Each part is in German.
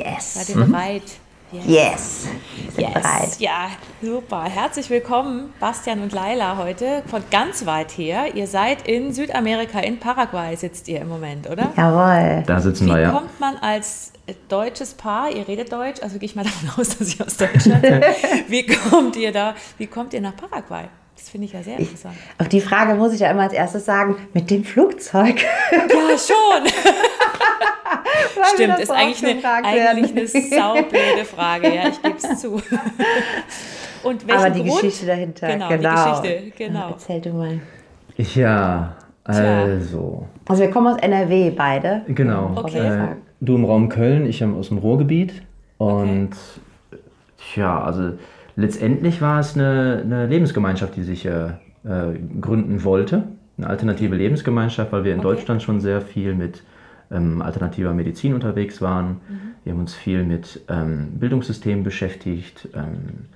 Yes. Seid ihr bereit? Yes. yes. Sind yes. bereit. Ja, super. Herzlich willkommen, Bastian und Laila, heute von ganz weit her. Ihr seid in Südamerika, in Paraguay sitzt ihr im Moment, oder? Jawohl. Da sitzen Wie wir, ja. Wie kommt man als deutsches Paar, ihr redet Deutsch, also gehe ich mal davon aus, dass ihr aus Deutschland seid. Wie kommt ihr da, wie kommt ihr nach Paraguay? Das finde ich ja sehr interessant. Ich, auf die Frage muss ich ja immer als erstes sagen, mit dem Flugzeug. Ja, schon. Stimmt, ist eigentlich eine, eigentlich eine saublöde Frage, ja, ich gebe es zu. Und Aber die Grund? Geschichte dahinter, genau. genau. Die Geschichte, genau. Erzähl du mal. Ja, also. Also wir kommen aus NRW beide. Genau. Okay. Äh, du im Raum Köln, ich aus dem Ruhrgebiet. Und okay. ja, also letztendlich war es eine, eine Lebensgemeinschaft, die sich äh, äh, gründen wollte. Eine alternative Lebensgemeinschaft, weil wir in okay. Deutschland schon sehr viel mit ähm, alternativer Medizin unterwegs waren. Mhm. Wir haben uns viel mit ähm, Bildungssystemen beschäftigt. Ähm,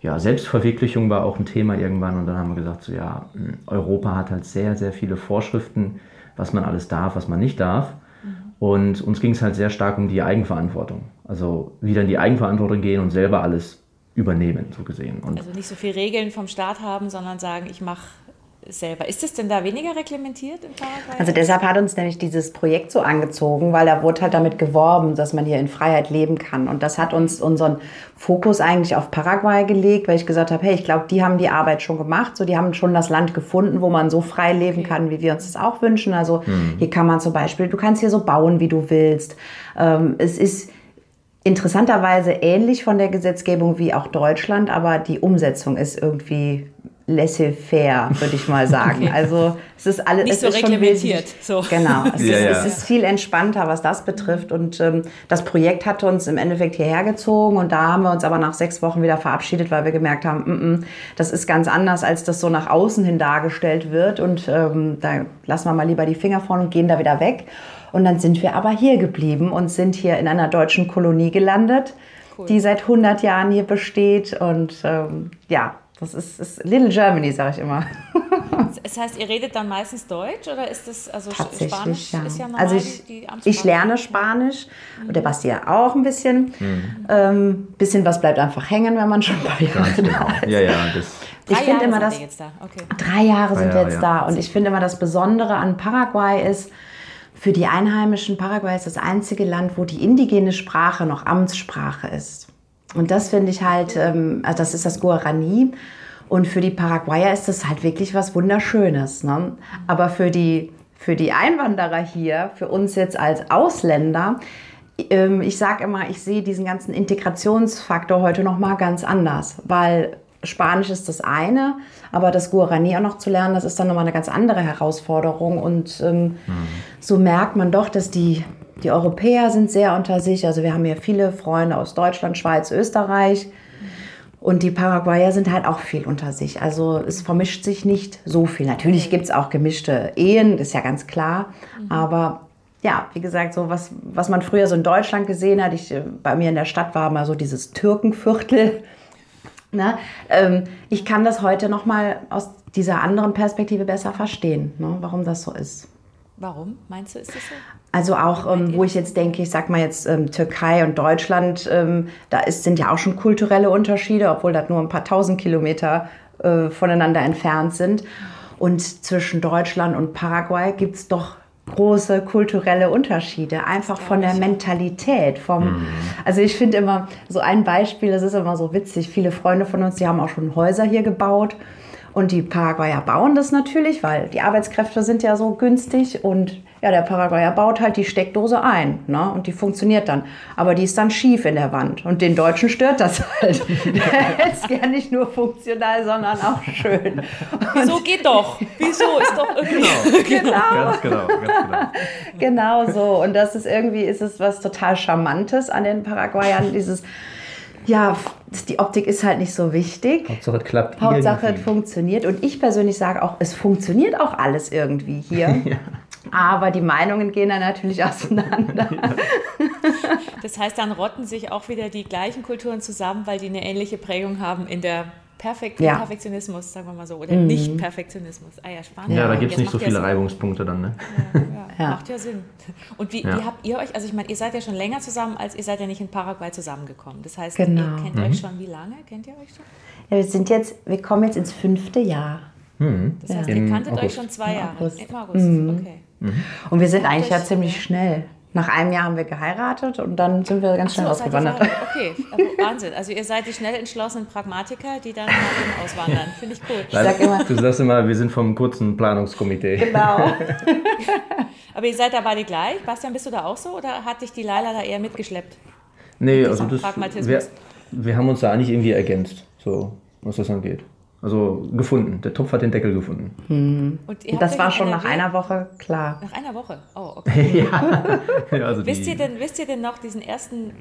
ja, Selbstverwirklichung war auch ein Thema irgendwann und dann haben wir gesagt, so ja, hm, Europa hat halt sehr, sehr viele Vorschriften, was man alles darf, was man nicht darf. Mhm. Und uns ging es halt sehr stark um die Eigenverantwortung. Also wieder in die Eigenverantwortung gehen und selber alles übernehmen, so gesehen. Und also nicht so viel Regeln vom Staat haben, sondern sagen, ich mache selber. Ist es denn da weniger reglementiert in Paraguay? Also deshalb hat uns nämlich dieses Projekt so angezogen, weil da wurde halt damit geworben, dass man hier in Freiheit leben kann. Und das hat uns unseren Fokus eigentlich auf Paraguay gelegt, weil ich gesagt habe, hey, ich glaube, die haben die Arbeit schon gemacht. So, die haben schon das Land gefunden, wo man so frei leben kann, wie wir uns das auch wünschen. Also hm. hier kann man zum Beispiel, du kannst hier so bauen, wie du willst. Ähm, es ist interessanterweise ähnlich von der Gesetzgebung wie auch Deutschland, aber die Umsetzung ist irgendwie laissez-faire, würde ich mal sagen. Okay. Also es ist alles nicht es so ist reglementiert. So. Genau, es, ja, ist, ja. es, ist, viel entspannter, was das betrifft. Und ähm, das Projekt hat uns im Endeffekt hierher gezogen und da haben wir uns aber nach sechs Wochen wieder verabschiedet, weil wir gemerkt haben, mm -mm, das ist ganz anders, als das so nach außen hin dargestellt wird. Und ähm, da lassen wir mal lieber die Finger von und gehen da wieder weg. Und dann sind wir aber hier geblieben und sind hier in einer deutschen Kolonie gelandet, cool. die seit 100 Jahren hier besteht. Und ähm, ja, das ist, ist Little Germany, sage ich immer. Das heißt, ihr redet dann meistens Deutsch oder ist das also Tatsächlich, Spanisch ja. ist ja normal, Also ich, die, die ich lerne Spanisch mhm. und der Basti ja auch ein bisschen. Mhm. Ähm, bisschen was bleibt einfach hängen, wenn man schon ein paar Jahre genau. da ist. Ja, ja, das ich finde immer, dass da. okay. drei Jahre drei sind Jahre, wir jetzt ja. da und ich finde immer das Besondere an Paraguay ist, für die Einheimischen Paraguay ist das einzige Land, wo die indigene Sprache noch Amtssprache ist. Und das finde ich halt, ähm, also das ist das Guarani. Und für die Paraguayer ist das halt wirklich was Wunderschönes. Ne? Aber für die, für die Einwanderer hier, für uns jetzt als Ausländer, ähm, ich sage immer, ich sehe diesen ganzen Integrationsfaktor heute noch mal ganz anders, weil Spanisch ist das eine, aber das Guarani auch noch zu lernen, das ist dann nochmal eine ganz andere Herausforderung. Und ähm, mhm. so merkt man doch, dass die, die Europäer sind sehr unter sich. Also wir haben hier viele Freunde aus Deutschland, Schweiz, Österreich. Und die Paraguayer sind halt auch viel unter sich. Also es vermischt sich nicht so viel. Natürlich gibt es auch gemischte Ehen, das ist ja ganz klar. Mhm. Aber ja, wie gesagt, so was, was man früher so in Deutschland gesehen hat, ich, bei mir in der Stadt war mal so dieses Türkenviertel. Ne? Ähm, ich kann das heute noch mal aus dieser anderen Perspektive besser verstehen, ne? warum das so ist. Warum meinst du, ist das so? Also auch, ähm, wo ich jetzt denke, ich sag mal jetzt ähm, Türkei und Deutschland, ähm, da ist, sind ja auch schon kulturelle Unterschiede, obwohl das nur ein paar tausend Kilometer äh, voneinander entfernt sind. Und zwischen Deutschland und Paraguay gibt es doch große kulturelle Unterschiede, einfach von der Mentalität. Vom, mhm. Also ich finde immer so ein Beispiel, das ist immer so witzig, viele Freunde von uns, die haben auch schon Häuser hier gebaut und die Paraguayer bauen das natürlich, weil die Arbeitskräfte sind ja so günstig und ja, der Paraguayer baut halt die Steckdose ein ne? und die funktioniert dann. Aber die ist dann schief in der Wand und den Deutschen stört das halt. Der es gern nicht nur funktional, sondern auch schön. Und Wieso geht doch? Wieso ist doch irgendwie... Genau. genau. Ganz genau, ganz genau. Genau so. Und das ist irgendwie, ist es was total Charmantes an den Paraguayern, dieses ja, die Optik ist halt nicht so wichtig. Hauptsache es klappt. Hauptsache es funktioniert. Und ich persönlich sage auch, es funktioniert auch alles irgendwie hier. ja. Aber die Meinungen gehen dann natürlich auseinander. Ja. Das heißt, dann rotten sich auch wieder die gleichen Kulturen zusammen, weil die eine ähnliche Prägung haben in der Perfekt, Ja. Perfektionismus, sagen wir mal so. Oder Nicht-Perfektionismus. Ah ja, spannend. Ja, da gibt es nicht so viele Sinn. Reibungspunkte dann, ne? Ja, Ja. Macht ja Sinn. Und wie, Ja. wie habt ihr euch, also ich meine, ihr seid ja schon länger zusammen, als ihr seid ja nicht in Paraguay zusammengekommen. Das heißt, Genau. ihr kennt euch schon wie lange? Kennt ihr euch schon? Ja, wir sind jetzt, wir kommen jetzt ins fünfte Jahr. Hm. Das heißt, Im ihr kanntet euch August. schon zwei Im Jahre. August. Im August, okay. Und wir sind eigentlich ja ziemlich schnell. Nach einem Jahr haben wir geheiratet und dann sind wir ganz schnell So, ausgewandert. Okay, aber Wahnsinn. Also ihr seid die schnell entschlossenen Pragmatiker, die dann eben auswandern. Finde ich cool. sag immer- du sagst immer, wir sind vom kurzen Planungskomitee. Genau. Aber ihr seid da beide gleich. Bastian, bist du da auch so oder hat dich die Laila da eher mitgeschleppt? Nee, Mit also das, Pragmatismus. wir, wir haben uns da eigentlich irgendwie ergänzt, so was das angeht. Also gefunden. Der Topf hat den Deckel gefunden. Und ihr habt Das war schon nach NRW einer Woche klar. Nach einer Woche. Oh, okay. ja, also Wisst ihr denn, wisst ihr denn noch diesen ersten,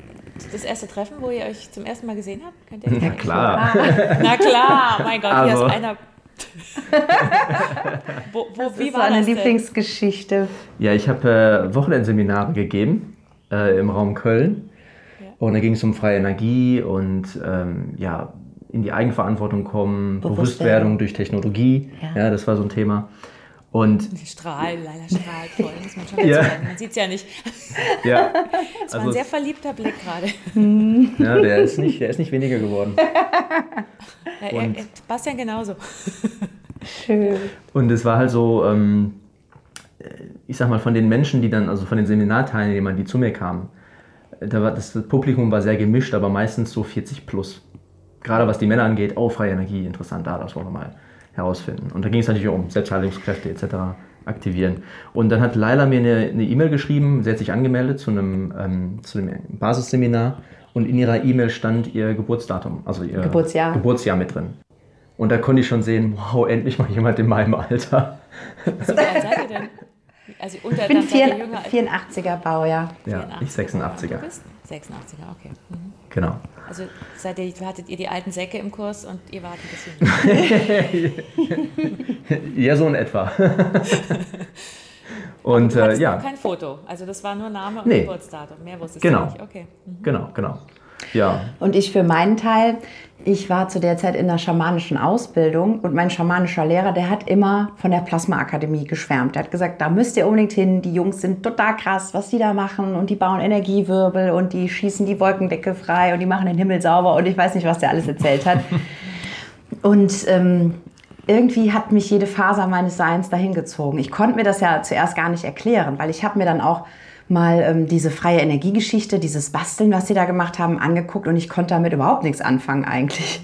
das erste Treffen, wo ihr euch zum ersten Mal gesehen habt? Könnt ihr Ja erinnern? klar. Na klar, mein Gott, hier Also- ist einer. wo, wo, Das wie ist war eine? Lieblingsgeschichte. Ja, ich habe äh, Wochenendseminare gegeben äh, im Raum Köln. Ja. Und da ging es um freie Energie und ähm, ja, in die Eigenverantwortung kommen, Bewusstwerdung. Durch Technologie. Ja. Ja. das war so ein Thema. Und Die Strahlen, Leila strahlt voll, muss man schon dazu Ja. sagen. Man sieht es ja nicht. ja, Das war Also ein sehr verliebter Blick gerade. ja der, ist nicht, der ist nicht weniger geworden. Ja, Und- er, Bastian genauso. Schön. Und es war halt so, ähm, ich sag mal, von den Menschen, die dann, also von den Seminarteilnehmern, die zu mir kamen, da war das Publikum war sehr gemischt, aber meistens so 40 plus. Gerade was die Männer angeht, oh, freie Energie, interessant, da, das wollen wir mal herausfinden. Und da ging es natürlich auch um Selbstheilungskräfte etc. aktivieren. Und dann hat Laila mir eine E-Mail geschrieben, sie hat sich angemeldet zu einem, ähm, zu einem Basisseminar und in ihrer E-Mail stand ihr Geburtsdatum, also ihr Geburtsjahr. Geburtsjahr mit drin. Und da konnte ich schon sehen, wow, endlich mal jemand in meinem Alter. So, wie alt seid ihr denn? Also unter Ich bin dann seid ihr vier- jünger als 84er Baujahr. Ja, ich 86er. Du bist 86er, okay. Mhm. Genau. Also seid ihr, hattet ihr die alten Säcke im Kurs und ihr wart ein bisschen. Ja, so in etwa. Und Du äh, ja, noch kein Foto. Also das war nur Name und Nee. Geburtsdatum. Mehr wusstest Genau. du nicht. Okay. Mhm. genau, genau. Ja, Und ich für meinen Teil, ich war zu der Zeit in der schamanischen Ausbildung und mein schamanischer Lehrer, der hat immer von der Plasma-Akademie geschwärmt. Der hat gesagt, da müsst ihr unbedingt hin, die Jungs sind total krass, was die da machen und die bauen Energiewirbel und die schießen die Wolkendecke frei und die machen den Himmel sauber und ich weiß nicht, was der alles erzählt hat. Und ähm, irgendwie hat mich jede Faser meines Seins dahin gezogen. Ich konnte mir das ja zuerst gar nicht erklären, weil ich habe mir dann auch mal ähm, diese freie Energiegeschichte, dieses Basteln, was sie da gemacht haben, angeguckt und ich konnte damit überhaupt nichts anfangen eigentlich.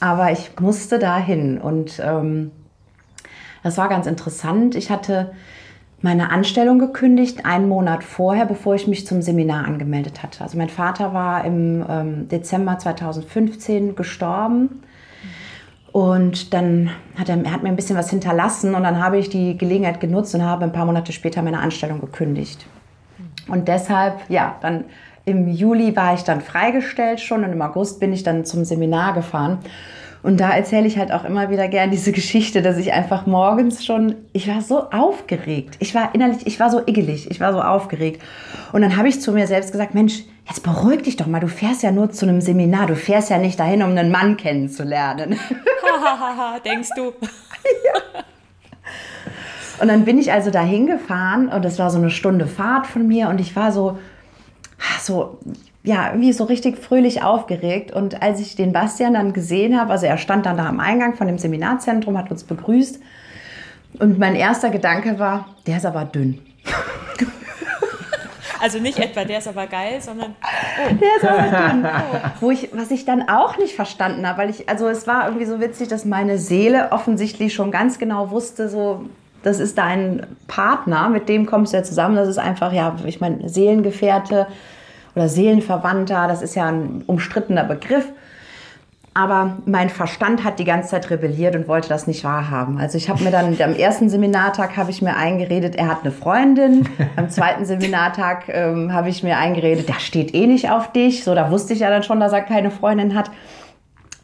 Aber ich musste dahin und ähm, das war ganz interessant. Ich hatte meine Anstellung gekündigt, einen Monat vorher, bevor ich mich zum Seminar angemeldet hatte. Also mein Vater war im ähm, Dezember 2015 gestorben. Und dann hat er, er hat mir ein bisschen was hinterlassen und dann habe ich die Gelegenheit genutzt und habe ein paar Monate später meine Anstellung gekündigt. Und deshalb, ja, dann im Juli war ich dann freigestellt schon und im August bin ich dann zum Seminar gefahren. Und da erzähle ich halt auch immer wieder gern diese Geschichte, dass ich einfach morgens schon, ich war so aufgeregt. Ich war innerlich, ich war so iggelig, ich war so aufgeregt. Und dann habe ich zu mir selbst gesagt, Mensch, jetzt beruhig dich doch mal, du fährst ja nur zu einem Seminar, du fährst ja nicht dahin, um einen Mann kennenzulernen. Hahaha, denkst du? Und dann bin ich also da hingefahren und das war so eine Stunde Fahrt von mir und ich war so, so, ja, irgendwie so richtig fröhlich aufgeregt. Und als ich den Bastian dann gesehen habe, also er stand dann da am Eingang von dem Seminarzentrum, hat uns begrüßt. Und mein erster Gedanke war, der ist aber dünn. Also nicht etwa, der ist aber geil, sondern Der ist aber dünn. Wo ich, was ich dann auch nicht verstanden habe, weil ich, also es war irgendwie so witzig, dass meine Seele offensichtlich schon ganz genau wusste, so, das ist dein Partner, mit dem kommst du ja zusammen. Das ist einfach, ja, ich meine, Seelengefährte oder Seelenverwandter, das ist ja ein umstrittener Begriff. Aber mein Verstand hat die ganze Zeit rebelliert und wollte das nicht wahrhaben. Also ich habe mir dann am ersten Seminartag habe ich mir eingeredet, er hat eine Freundin. Am zweiten Seminartag ähm, habe ich mir eingeredet, der steht eh nicht auf dich. So, da wusste ich ja dann schon, dass er keine Freundin hat.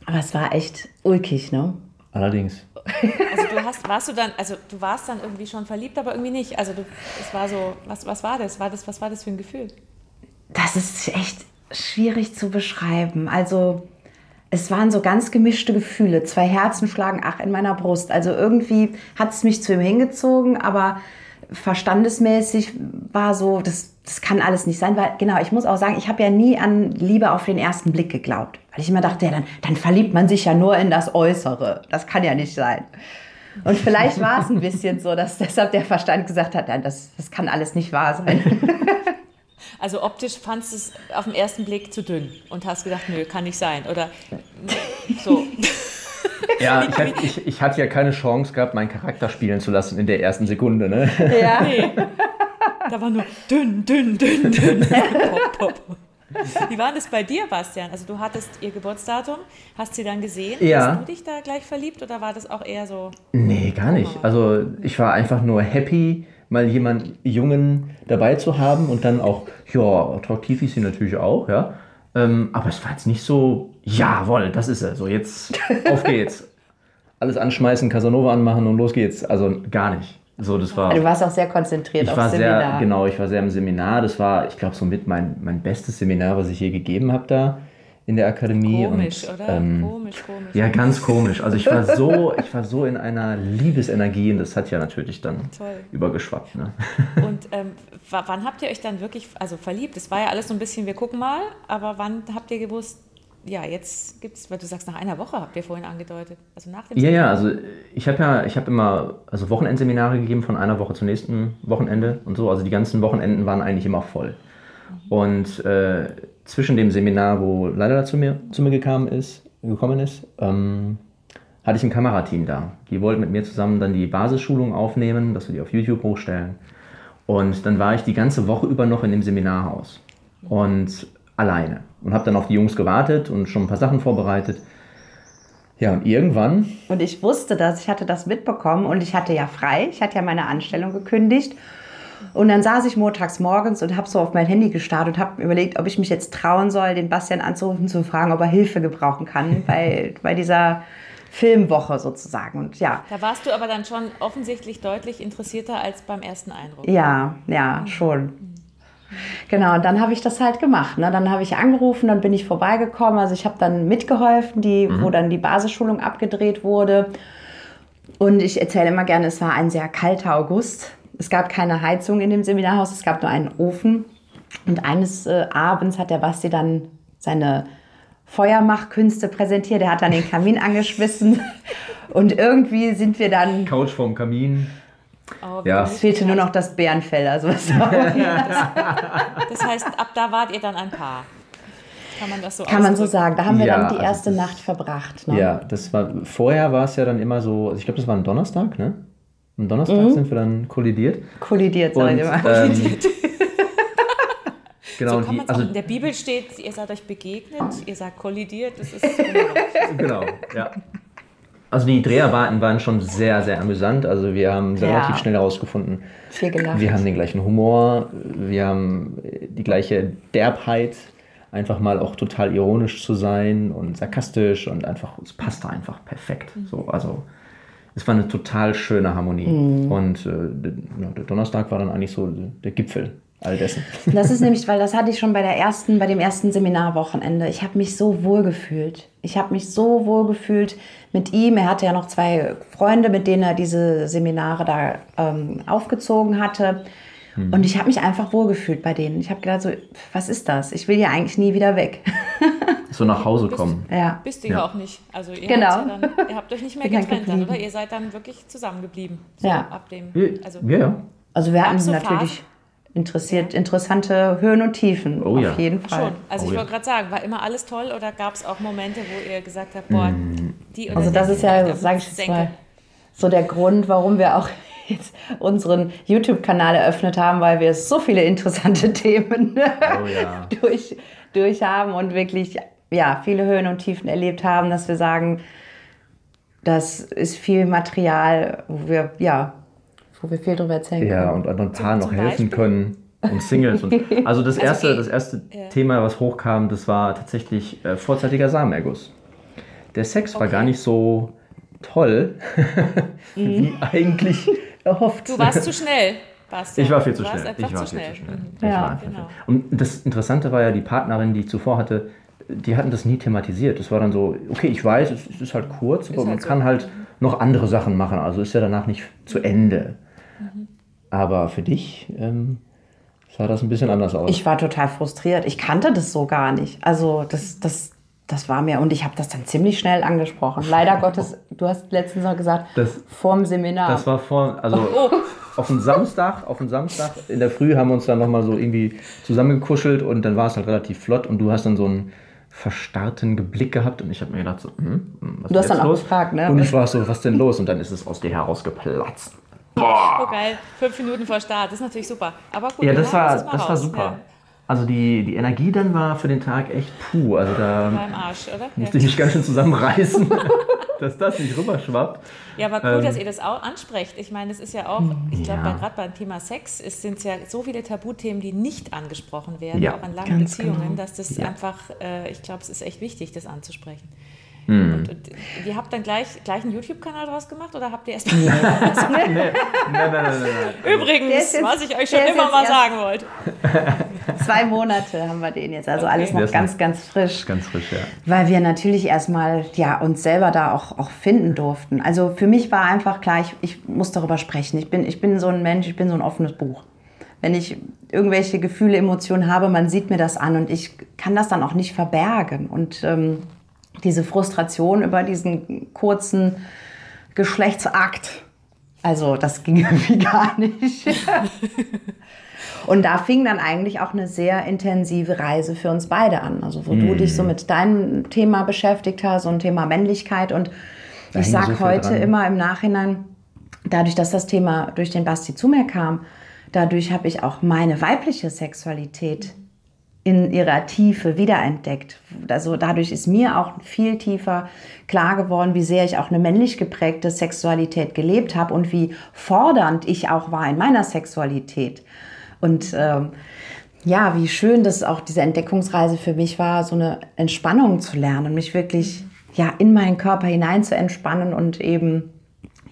Aber es war echt ulkig, ne? allerdings. Also du hast, warst du dann, also du warst dann irgendwie schon verliebt, aber irgendwie nicht. Also du, es war so, was, was war das? War das? Was war das für ein Gefühl? Das ist echt schwierig zu beschreiben. Also es waren so ganz gemischte Gefühle. Zwei Herzen schlagen ach in meiner Brust. Also irgendwie hat es mich zu ihm hingezogen, aber verstandesmäßig war so, das, das kann alles nicht sein, weil genau, ich muss auch sagen, ich habe ja nie an Liebe auf den ersten Blick geglaubt, weil ich immer dachte, ja, dann, dann verliebt man sich ja nur in das Äußere. Das kann ja nicht sein. Und vielleicht war es ein bisschen so, dass deshalb der Verstand gesagt hat, nein, das, das kann alles nicht wahr sein. Also optisch fandst du es auf den ersten Blick zu dünn und hast gedacht, nö, kann nicht sein. Oder so. Ja, ich, ich, ich, hatte ja keine Chance gehabt, meinen Charakter spielen zu lassen in der ersten Sekunde. Ne? Ja. Nee. Da war nur dünn, dünn, dünn, dünn. pop, pop. Wie war das bei dir, Bastian? Also du hattest ihr Geburtsdatum, hast sie dann gesehen? Ja. Hast du dich da gleich verliebt oder war das auch eher so? Nee, gar nicht. Also ich war einfach nur happy, mal jemanden Jungen dabei zu haben und dann auch, ja, attraktiv ist sie natürlich auch, ja. Ähm, aber es war jetzt nicht so, jawohl, das ist er. So, jetzt auf geht's. Alles anschmeißen, Casanova anmachen und los geht's. Also gar nicht. So, das war, du warst auch sehr konzentriert ich aufs war Seminar. sehr, genau, ich war sehr im Seminar. Das war, ich glaube, somit mein, mein bestes Seminar, was ich je gegeben habe da in der Akademie. Komisch, und, oder? Ähm, komisch, komisch. ja, ganz komisch. Also ich war so, ich war so in einer Liebesenergie und das hat ja natürlich dann Toll. übergeschwappt. Ne? Und ähm, wa- wann habt ihr euch dann wirklich, also verliebt? Das war ja alles so ein bisschen, wir gucken mal, aber wann habt ihr gewusst, ja, jetzt gibt's, weil du sagst, nach einer Woche habt ihr vorhin angedeutet. Also nach dem Ja, ja, also ich habe ja, ich habe immer also Wochenendseminare gegeben von einer Woche zum nächsten Wochenende und so. Also die ganzen Wochenenden waren eigentlich immer voll. Und äh, zwischen dem Seminar, wo leider zu mir, zu mir gekommen ist, gekommen ist, ähm, hatte ich ein Kamerateam da. Die wollten mit mir zusammen dann die Basisschulung aufnehmen, dass wir die auf YouTube hochstellen. Und dann war ich die ganze Woche über noch in dem Seminarhaus und alleine und habe dann auf die Jungs gewartet und schon ein paar Sachen vorbereitet. Ja, und irgendwann Und ich wusste das, ich hatte das mitbekommen und ich hatte ja frei, ich hatte ja meine Anstellung gekündigt. Und dann saß ich montags morgens und habe so auf mein Handy gestarrt und habe überlegt, ob ich mich jetzt trauen soll, den Bastian anzurufen, zu fragen, ob er Hilfe gebrauchen kann bei, bei dieser Filmwoche sozusagen. Und ja, Da warst du aber dann schon offensichtlich deutlich interessierter als beim ersten Eindruck. ja, ja, schon. Genau, und dann habe ich das halt gemacht. Ne? Dann habe ich angerufen, dann bin ich vorbeigekommen. Also ich habe dann mitgeholfen, die, wo dann die Basisschulung abgedreht wurde. Und ich erzähle immer gerne, es war ein sehr kalter August. Es gab keine Heizung in dem Seminarhaus, es gab nur einen Ofen. Und eines äh, Abends hat der Basti dann seine Feuermachkünste präsentiert. Er hat dann den Kamin angeschmissen. Und irgendwie sind wir dann. Couch vorm Kamin. Oh, Ja. Es fehlte nur noch das Bärenfell. Also was Das heißt, ab da wart ihr dann ein Paar. Kann man das so kann man so ausdrücken? sagen. Da haben wir Ja, dann die also erste das- Nacht verbracht. Ne? Ja, das war vorher war es ja dann immer so, also ich glaube, das war ein Donnerstag, ne? Am Donnerstag sind wir dann kollidiert. Kollidiert, sag ich immer. ähm, genau, So die, also in der Bibel steht, ihr seid euch begegnet, ihr seid kollidiert, das ist genau, ja. Also die Dreharbeiten waren schon sehr, sehr amüsant. Also wir haben Ja. relativ schnell herausgefunden, wir haben den gleichen Humor, wir haben die gleiche Derbheit, einfach mal auch total ironisch zu sein und sarkastisch und einfach, es passte einfach perfekt. So, also es war eine total schöne Harmonie. Und äh, der Donnerstag war dann eigentlich so der Gipfel all dessen. Das ist nämlich, weil das hatte ich schon bei der ersten, bei dem ersten Seminarwochenende. Ich habe mich so wohl gefühlt. Ich habe mich so wohl gefühlt mit ihm. Er hatte ja noch zwei Freunde, mit denen er diese Seminare da ähm, aufgezogen hatte. Und ich habe mich einfach wohl gefühlt bei denen. Ich habe gedacht, so, was ist das? Ich will ja eigentlich nie wieder weg. So nach Hause kommen. ja. Bist du ja auch nicht. Also ihr, Genau. habt ja dann, ihr habt euch nicht mehr getrennt dann, oder? Ihr seid dann wirklich zusammengeblieben. So Ja. ab dem, also Ja, ja. Also wir hatten so natürlich interessiert, interessante Höhen und Tiefen. Oh auf ja. jeden Fall. schon. Also Oh ich ja. wollte gerade sagen, war immer alles toll oder gab es auch Momente, wo ihr gesagt habt, boah, die oder Also das ist ja, sage ich jetzt mal, so der Grund, warum wir auch jetzt unseren YouTube-Kanal eröffnet haben, weil wir so viele interessante Themen Oh ja. durch, durch haben und wirklich ja, viele Höhen und Tiefen erlebt haben, dass wir sagen, das ist viel Material, wo wir, ja, wo wir viel drüber erzählen Ja, können. und anderen Paaren noch helfen Beispiel? können. Und Singles. Und, also das erste, eh- das erste Ja. Thema, was hochkam, das war tatsächlich äh, vorzeitiger Samenerguss. Der Sex war Okay. gar nicht so toll, wie eigentlich erhofft. Du warst zu schnell, Bastian. ich war viel zu warst schnell. Ich war zu viel schnell. zu schnell. Mhm. Ja. war Genau. viel- Und das Interessante war ja, die Partnerin, die ich zuvor hatte, die hatten das nie thematisiert. Es war dann so, okay, ich weiß, es, es ist halt kurz, aber halt man so. kann halt noch andere Sachen machen. Also ist ja danach nicht zu Ende. Aber für dich ähm, sah das ein bisschen anders aus. Ich war total frustriert. Ich kannte das so gar nicht. Also das, das, das war mir, und ich habe das dann ziemlich schnell angesprochen. Leider Gottes, du hast letztens noch gesagt, Das- vorm Seminar. Das war vor, also auf dem Samstag, auf dem Samstag in der Früh haben wir uns dann nochmal so irgendwie zusammengekuschelt und dann war es halt relativ flott und du hast dann so einen verstarrten Blick gehabt und ich habe mir gedacht so, hm, hm, was Du hast ist dann jetzt auch los? gefragt, ne? Und ich war so, was denn los? Und dann ist es aus dir herausgeplatzt. Oh geil, fünf Minuten vor Start, das ist natürlich super. Aber gut, Ja, das war, mal das war super. Ja, Also die, die Energie dann war für den Tag echt puh. Also da war im Arsch, oder? musste ich mich ganz schön zusammenreißen, dass das nicht rüberschwappt. Ja, aber cool, Ähm, dass ihr das auch ansprecht. Ich meine, es ist ja auch, ich glaube, Ja. gerade beim Thema Sex sind es ja so viele Tabuthemen, die nicht angesprochen werden, Ja. auch in langen Beziehungen, genau. dass das einfach, äh, ich glaube, es ist echt wichtig, das anzusprechen. Hm. Und, und ihr habt dann gleich, gleich einen YouTube-Kanal draus gemacht oder habt ihr erst Nein, nein, nein, nein, nein. Übrigens, jetzt- was ich euch schon immer mal sagen wollte. Zwei Monate haben wir den jetzt. Also Okay. alles noch ganz, noch- ganz frisch. Ganz frisch, ja. Weil wir natürlich erstmal ja, uns selber da auch, auch finden durften. Also für mich war einfach klar, ich, ich muss darüber sprechen. Ich bin, ich bin so ein Mensch, ich bin so ein offenes Buch. Wenn ich irgendwelche Gefühle, Emotionen habe, man sieht mir das an und ich kann das dann auch nicht verbergen. Und ähm, diese Frustration über diesen kurzen Geschlechtsakt, also das ging irgendwie gar nicht. Und da fing dann eigentlich auch eine sehr intensive Reise für uns beide an. Also wo du dich so mit deinem Thema beschäftigt hast, so ein Thema Männlichkeit. Und Da ich sage so heute dran. immer im Nachhinein, dadurch, dass das Thema durch den Basti zu mir kam, dadurch habe ich auch meine weibliche Sexualität in ihrer Tiefe wiederentdeckt. Also dadurch ist mir auch viel tiefer klar geworden, wie sehr ich auch eine männlich geprägte Sexualität gelebt habe und wie fordernd ich auch war in meiner Sexualität. Und ähm, ja, wie schön das auch diese Entdeckungsreise für mich war, so eine Entspannung zu lernen, mich wirklich ja in meinen Körper hinein zu entspannen und eben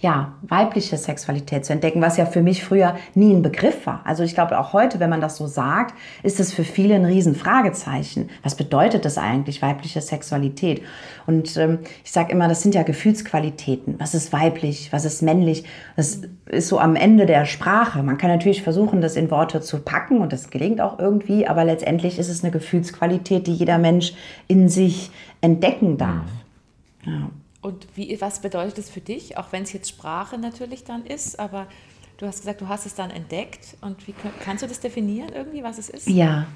ja, weibliche Sexualität zu entdecken, was ja für mich früher nie ein Begriff war. Also ich glaube auch heute, wenn man das so sagt, ist es für viele ein Riesenfragezeichen. Was bedeutet das eigentlich, weibliche Sexualität? Und ähm, ich sage immer, das sind ja Gefühlsqualitäten. Was ist weiblich, was ist männlich? Das ist so am Ende der Sprache. Man kann natürlich versuchen, das in Worte zu packen und das gelingt auch irgendwie, aber letztendlich ist es eine Gefühlsqualität, die jeder Mensch in sich entdecken darf. Ja. Und wie, was bedeutet es für dich, auch wenn es jetzt Sprache natürlich dann ist, aber du hast gesagt, du hast es dann entdeckt und wie kannst du das definieren irgendwie, was es ist? Ja,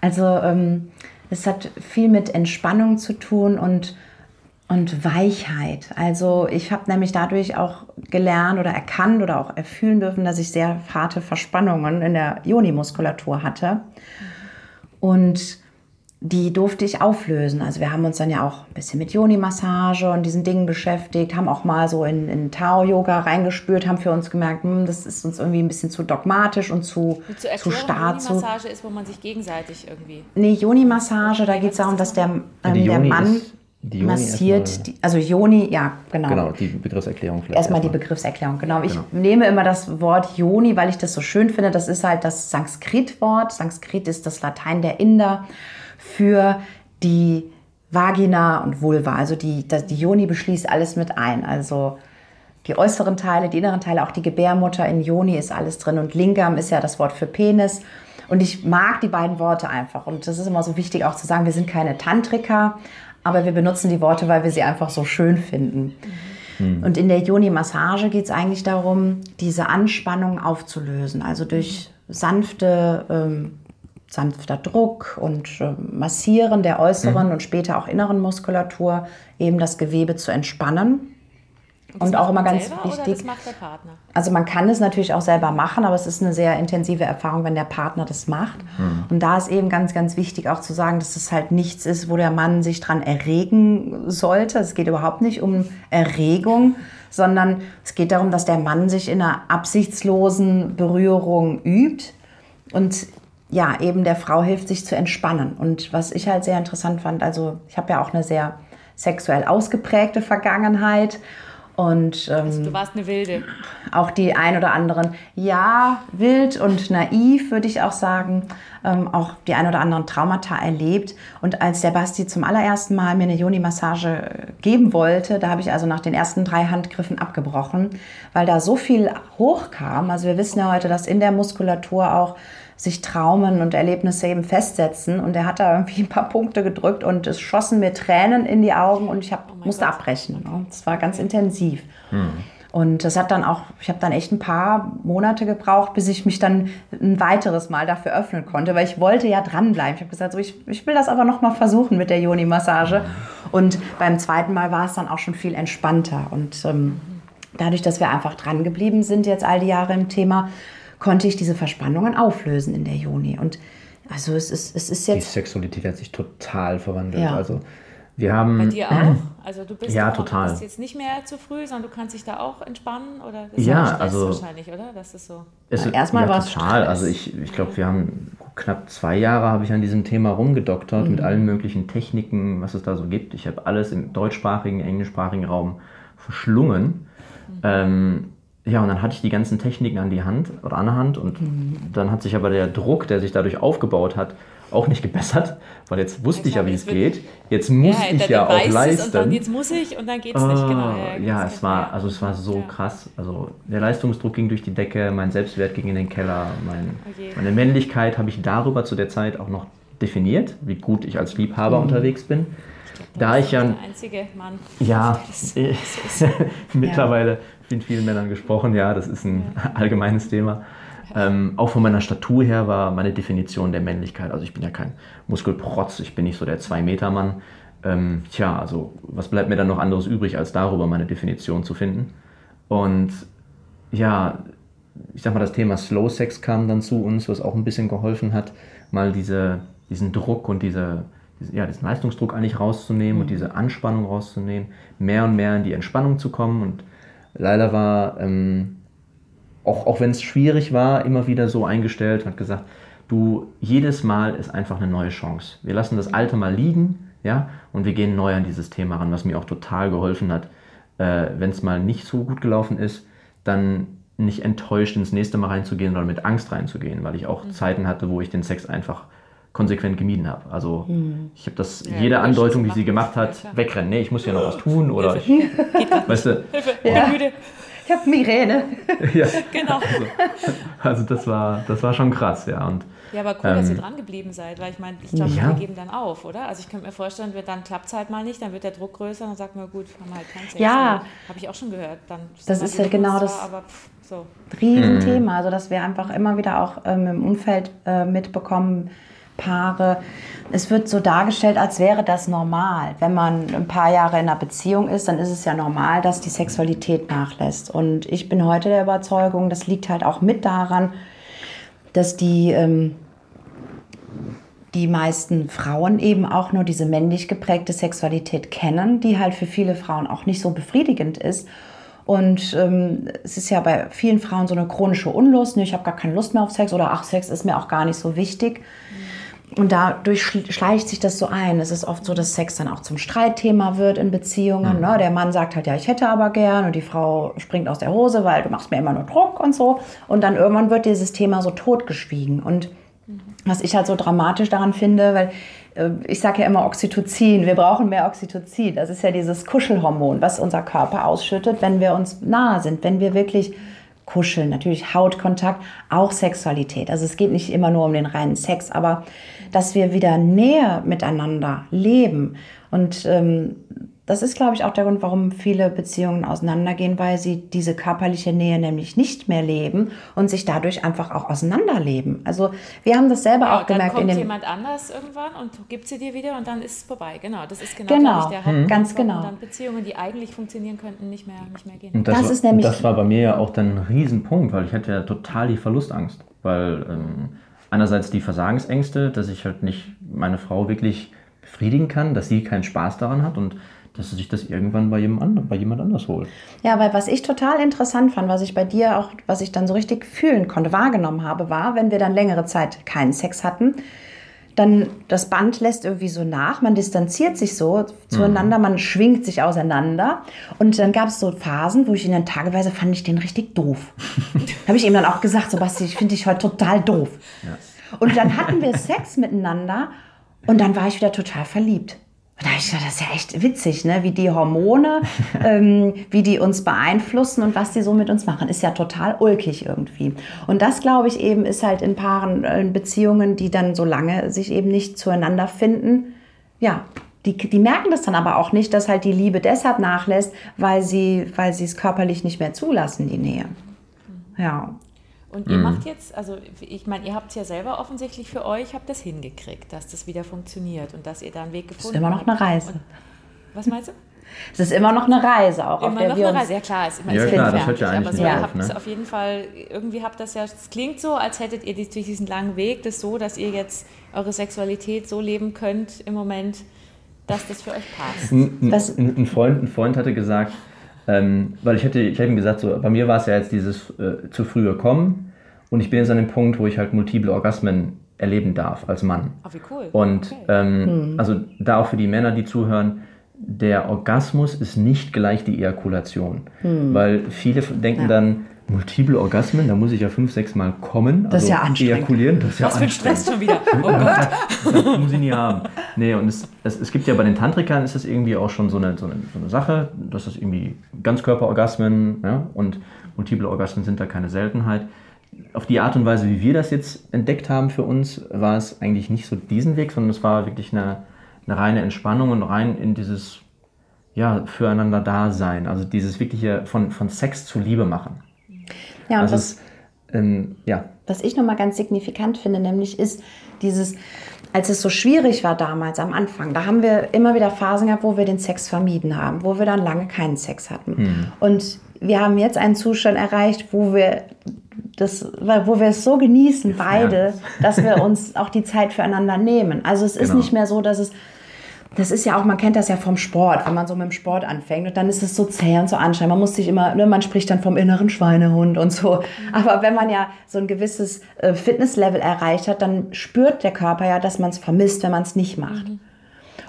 also ähm, es hat viel mit Entspannung zu tun und, und Weichheit. Also ich habe nämlich dadurch auch gelernt oder erkannt oder auch erfühlen dürfen, dass ich sehr harte Verspannungen in der Joni-Muskulatur hatte. Und die durfte ich auflösen. Also wir haben uns dann ja auch ein bisschen mit Yoni-Massage und diesen Dingen beschäftigt, haben auch mal so in, in Tao-Yoga reingespürt, haben für uns gemerkt, hm, das ist uns irgendwie ein bisschen zu dogmatisch und zu, zu Erklärung, starr. Zu, Massage ist, wo man sich gegenseitig irgendwie. nee, Yoni-Massage, da geht es darum, dass das der, ähm, der Mann ist- die Yoni massiert, erstmal- die, also Yoni, ja, genau. Genau, die Begriffserklärung vielleicht. Erstmal die Begriffserklärung, genau. Ich nehme immer das Wort Yoni, weil ich das so schön finde. Das ist halt das Sanskrit-Wort. Sanskrit ist das Latein der Inder für die Vagina und Vulva. Also die, das, die Yoni beschließt alles mit ein. Also die äußeren Teile, die inneren Teile, auch die Gebärmutter in Yoni ist alles drin. Und Lingam ist ja das Wort für Penis. Und ich mag die beiden Worte einfach. Und das ist immer so wichtig auch zu sagen, wir sind keine Tantriker, aber wir benutzen die Worte, weil wir sie einfach so schön finden. Und in der Yoni-Massage geht es eigentlich darum, diese Anspannung aufzulösen. Also durch sanfte, ähm, sanfter Druck und ähm, Massieren der äußeren und später auch inneren Muskulatur eben das Gewebe zu entspannen. Das Und auch immer ganz selber Oder wichtig. das macht der Partner. Also man kann es natürlich auch selber machen, aber es ist eine sehr intensive Erfahrung, wenn der Partner das macht. Und da ist eben ganz, ganz wichtig auch zu sagen, dass es halt nichts ist, wo der Mann sich dran erregen sollte. Es geht überhaupt nicht um Erregung, sondern es geht darum, dass der Mann sich in einer absichtslosen Berührung übt und ja, eben der Frau hilft, sich zu entspannen. Und was ich halt sehr interessant fand, also ich habe ja auch eine sehr sexuell ausgeprägte Vergangenheit Und ähm, Also du warst eine Wilde. auch die ein oder anderen, ja, wild und naiv, würde ich auch sagen, ähm, auch die ein oder anderen Traumata erlebt. Und als der Basti zum allerersten Mal mir eine Joni-Massage geben wollte, da habe ich also nach den ersten drei Handgriffen abgebrochen, weil da so viel hochkam. Also wir wissen ja heute, dass in der Muskulatur auch sich Traumen und Erlebnisse eben festsetzen. Und er hat da irgendwie ein paar Punkte gedrückt und es schossen mir Tränen in die Augen und ich hab, musste Gott. abbrechen. Ne? Das war ganz intensiv. Und das hat dann auch, ich habe dann echt ein paar Monate gebraucht, bis ich mich dann ein weiteres Mal dafür öffnen konnte, weil ich wollte ja dranbleiben. Ich habe gesagt, so, ich, ich will das aber noch mal versuchen mit der Joni-Massage. Und beim zweiten Mal war es dann auch schon viel entspannter. Und ähm, dadurch, dass wir einfach dran geblieben sind jetzt all die Jahre im Thema, konnte ich diese Verspannungen auflösen in der Joni. Und also es ist, es ist Die jetzt Sexualität hat sich total verwandelt. Ja. Also wir haben. Bei dir auch? Also du bist, Ja, auch, total. du bist jetzt nicht mehr zu früh, sondern du kannst dich da auch entspannen? Oder das ist Ja, Stress also- wahrscheinlich, oder? Das ist so. Es, Erstmal ja, war es total. Stress. Also ich, ich glaube, wir haben knapp zwei Jahre habe ich an diesem Thema rumgedoktert mit allen möglichen Techniken, was es da so gibt. Ich habe alles im deutschsprachigen, englischsprachigen Raum verschlungen. Ähm, ja, und dann hatte ich die ganzen Techniken an die Hand oder an der Hand und dann hat sich aber der Druck, der sich dadurch aufgebaut hat, auch nicht gebessert, weil jetzt wusste ich ja, wie es geht. Jetzt muss ja, ich ja auch leisten. und dann jetzt muss ich und dann geht es nicht. Genau. Ah, ja, das es war, ja. also es war so Ja. krass. Also der Leistungsdruck ging durch die Decke, mein Selbstwert ging in den Keller, mein, Oh je. meine Männlichkeit habe ich darüber zu der Zeit auch noch definiert, wie gut ich als Liebhaber Mhm. unterwegs bin. Da ich ja, Der einzige Mann. ja, Das- mittlerweile mit vielen Männern gesprochen, ja, das ist ein allgemeines Thema. Ähm, auch von meiner Statur her war meine Definition der Männlichkeit, also ich bin ja kein Muskelprotz, ich bin nicht so der Zwei-Meter-Mann. Ähm, tja, also was bleibt mir dann noch anderes übrig, als darüber meine Definition zu finden? Und ja, ich sag mal, das Thema Slow Sex kam dann zu uns, was auch ein bisschen geholfen hat, mal diese, diesen Druck und diese, ja, diesen Leistungsdruck eigentlich rauszunehmen und diese Anspannung rauszunehmen, mehr und mehr in die Entspannung zu kommen. Und leider war, ähm, auch, auch wenn es schwierig war, immer wieder so eingestellt und hat gesagt, du, jedes Mal ist einfach eine neue Chance. Wir lassen das Alte mal liegen, ja, und wir gehen neu an dieses Thema ran, was mir auch total geholfen hat. Äh, wenn es mal nicht so gut gelaufen ist, dann nicht enttäuscht ins nächste Mal reinzugehen, sondern mit Angst reinzugehen, weil ich auch Zeiten hatte, wo ich den Sex einfach konsequent gemieden habe. Also ich habe das, Ja, jede Andeutung, die sie macht gemacht hat, ja, wegrennen. Nee, ich muss ja noch was tun oder ich, weißt du, Hilfe, ich bin müde. ich habe Migräne. ja, Genau. also das war, das war schon krass, ja. Und Ja, aber cool, dass ihr Ähm, dran geblieben seid, weil ich meine, ich glaube, Ja. wir geben dann auf, oder? Also ich könnte mir vorstellen, wird dann klappt es halt mal nicht, dann wird der Druck größer, dann sagt man, gut, haben wir halt keinen Sex. Ja. Habe ich auch schon gehört. Dann Das ist ja die genau das- war, Aber pff, so. Riesenthema. Also, dass wir einfach immer wieder auch ähm, im Umfeld äh, mitbekommen, Paare. Es wird so dargestellt, als wäre das normal. Wenn man ein paar Jahre in einer Beziehung ist, dann ist es ja normal, dass die Sexualität nachlässt. Und ich bin heute der Überzeugung, das liegt halt auch mit daran, dass die, ähm, die meisten Frauen eben auch nur diese männlich geprägte Sexualität kennen, die halt für viele Frauen auch nicht so befriedigend ist. Und ähm, es ist ja bei vielen Frauen so eine chronische Unlust. Nee, ich habe gar keine Lust mehr auf Sex oder ach, Sex ist mir auch gar nicht so wichtig. Und dadurch schl- schleicht sich das so ein. Es ist oft so, dass Sex dann auch zum Streitthema wird in Beziehungen. Ne? Der Mann sagt halt, ja, ich hätte aber gern. Und die Frau springt aus der Hose, weil du machst mir immer nur Druck und so. Und dann irgendwann wird dieses Thema so totgeschwiegen. Und was ich halt so dramatisch daran finde, weil äh, ich sage ja immer Oxytocin, wir brauchen mehr Oxytocin. Das ist ja dieses Kuschelhormon, was unser Körper ausschüttet, wenn wir uns nahe sind, wenn wir wirklich kuscheln. Natürlich Hautkontakt, auch Sexualität. Also es geht nicht immer nur um den reinen Sex, aber dass wir wieder näher miteinander leben. Und ähm, das ist, glaube ich, auch der Grund, warum viele Beziehungen auseinandergehen, weil sie diese körperliche Nähe nämlich nicht mehr leben und sich dadurch einfach auch auseinanderleben. Also wir haben das selber Ja, auch und dann gemerkt in kommt dem jemand anders irgendwann und gibt sie dir wieder und dann ist es vorbei. Genau, das ist genau, Genau, ich, der Hauptgrund, ganz genau. dann Beziehungen, die eigentlich funktionieren könnten, nicht mehr, nicht mehr gehen. Und das, Das war, ist nämlich- das war bei mir ja auch dann ein Riesenpunkt, weil ich hatte ja total die Verlustangst. Weil ähm, einerseits die Versagensängste, dass ich halt nicht meine Frau wirklich befriedigen kann, dass sie keinen Spaß daran hat und dass sie sich das irgendwann bei jemand, anderen, bei jemand anders holt. Ja, weil was ich total interessant fand, was ich bei dir auch, was ich dann so richtig fühlen konnte, wahrgenommen habe, war, wenn wir dann längere Zeit keinen Sex hatten, dann das Band lässt irgendwie so nach, man distanziert sich so zueinander, man schwingt sich auseinander. Und dann gab es so Phasen, wo ich ihn dann tageweise fand ich den richtig doof. Habe ich ihm dann auch gesagt, so Basti, ich finde dich heute total doof. Und dann hatten wir Sex miteinander und dann war ich wieder total verliebt. Und da habe ich gedacht, das ist ja echt witzig, ne? wie die Hormone, ähm, wie die uns beeinflussen und was die so mit uns machen, ist ja total ulkig irgendwie. Und das, glaube ich, eben ist halt in Paaren, äh, in Beziehungen, die dann so lange sich eben nicht zueinander finden, ja, die, die merken das dann aber auch nicht, dass halt die Liebe deshalb nachlässt, weil sie, weil sie es körperlich nicht mehr zulassen, die Nähe. Ja. Und ihr macht jetzt, also ich meine, ihr habt es ja selber offensichtlich für euch, habt das hingekriegt, dass das wieder funktioniert und dass ihr da einen Weg gefunden ist immer noch habt. eine Reise. Und, was meinst du? Es ist immer noch eine Reise, auch auf Immer der noch wir eine Reise, ja klar, ist immer Ja, ist klar, das hört ja eigentlich aber so, nicht ihr auf, habt ne? auf jeden Fall, irgendwie habt das ja, es klingt so, als hättet ihr durch diesen langen Weg das so, dass ihr jetzt eure Sexualität so leben könnt im Moment, dass das für euch passt. Ein, Das- ein, ein, Freund, ein Freund hatte gesagt, ähm, weil ich hätte, ich hätte ihm gesagt, so, bei mir war es ja jetzt dieses äh, zu frühe Kommen und ich bin jetzt an dem Punkt, wo ich halt multiple Orgasmen erleben darf als Mann. Oh, wie cool. Und Okay. ähm, also da auch für die Männer, die zuhören, der Orgasmus ist nicht gleich die Ejakulation. Weil viele denken Ja. dann, multiple Orgasmen, da muss ich ja fünf, sechs Mal kommen. Das ist ja anstrengend. Ejakulieren, das ist ja Was für ein anstrengend. Stress schon wieder. Oh Gott. Das muss ich nie haben. Nee, und es, es, es gibt ja bei den Tantrikern ist das irgendwie auch schon so eine, so eine, so eine Sache, dass das irgendwie Ganzkörperorgasmen ja, und multiple Orgasmen sind da keine Seltenheit. Auf die Art und Weise, wie wir das jetzt entdeckt haben für uns, war es eigentlich nicht so diesen Weg, sondern es war wirklich eine, eine reine Entspannung und rein in dieses ja, füreinander Dasein. Also dieses wirkliche von, von Sex zu Liebe machen. Ja, und Also das, es, ähm, ja, Was ich nochmal ganz signifikant finde, nämlich ist dieses, als es so schwierig war damals am Anfang, da haben wir immer wieder Phasen gehabt, wo wir den Sex vermieden haben, wo wir dann lange keinen Sex hatten. Und wir haben jetzt einen Zustand erreicht, wo wir das, wo wir es so genießen, beide, feiern dass wir uns auch die Zeit füreinander nehmen. Also es ist Genau. nicht mehr so, dass es das ist ja auch, man kennt das ja vom Sport, wenn man so mit dem Sport anfängt und dann ist es so zäh und so anstrengend. Man muss sich immer, ne, man spricht dann vom inneren Schweinehund und so. Aber wenn man ja so ein gewisses äh, Fitnesslevel erreicht hat, dann spürt der Körper ja, dass man es vermisst, wenn man es nicht macht.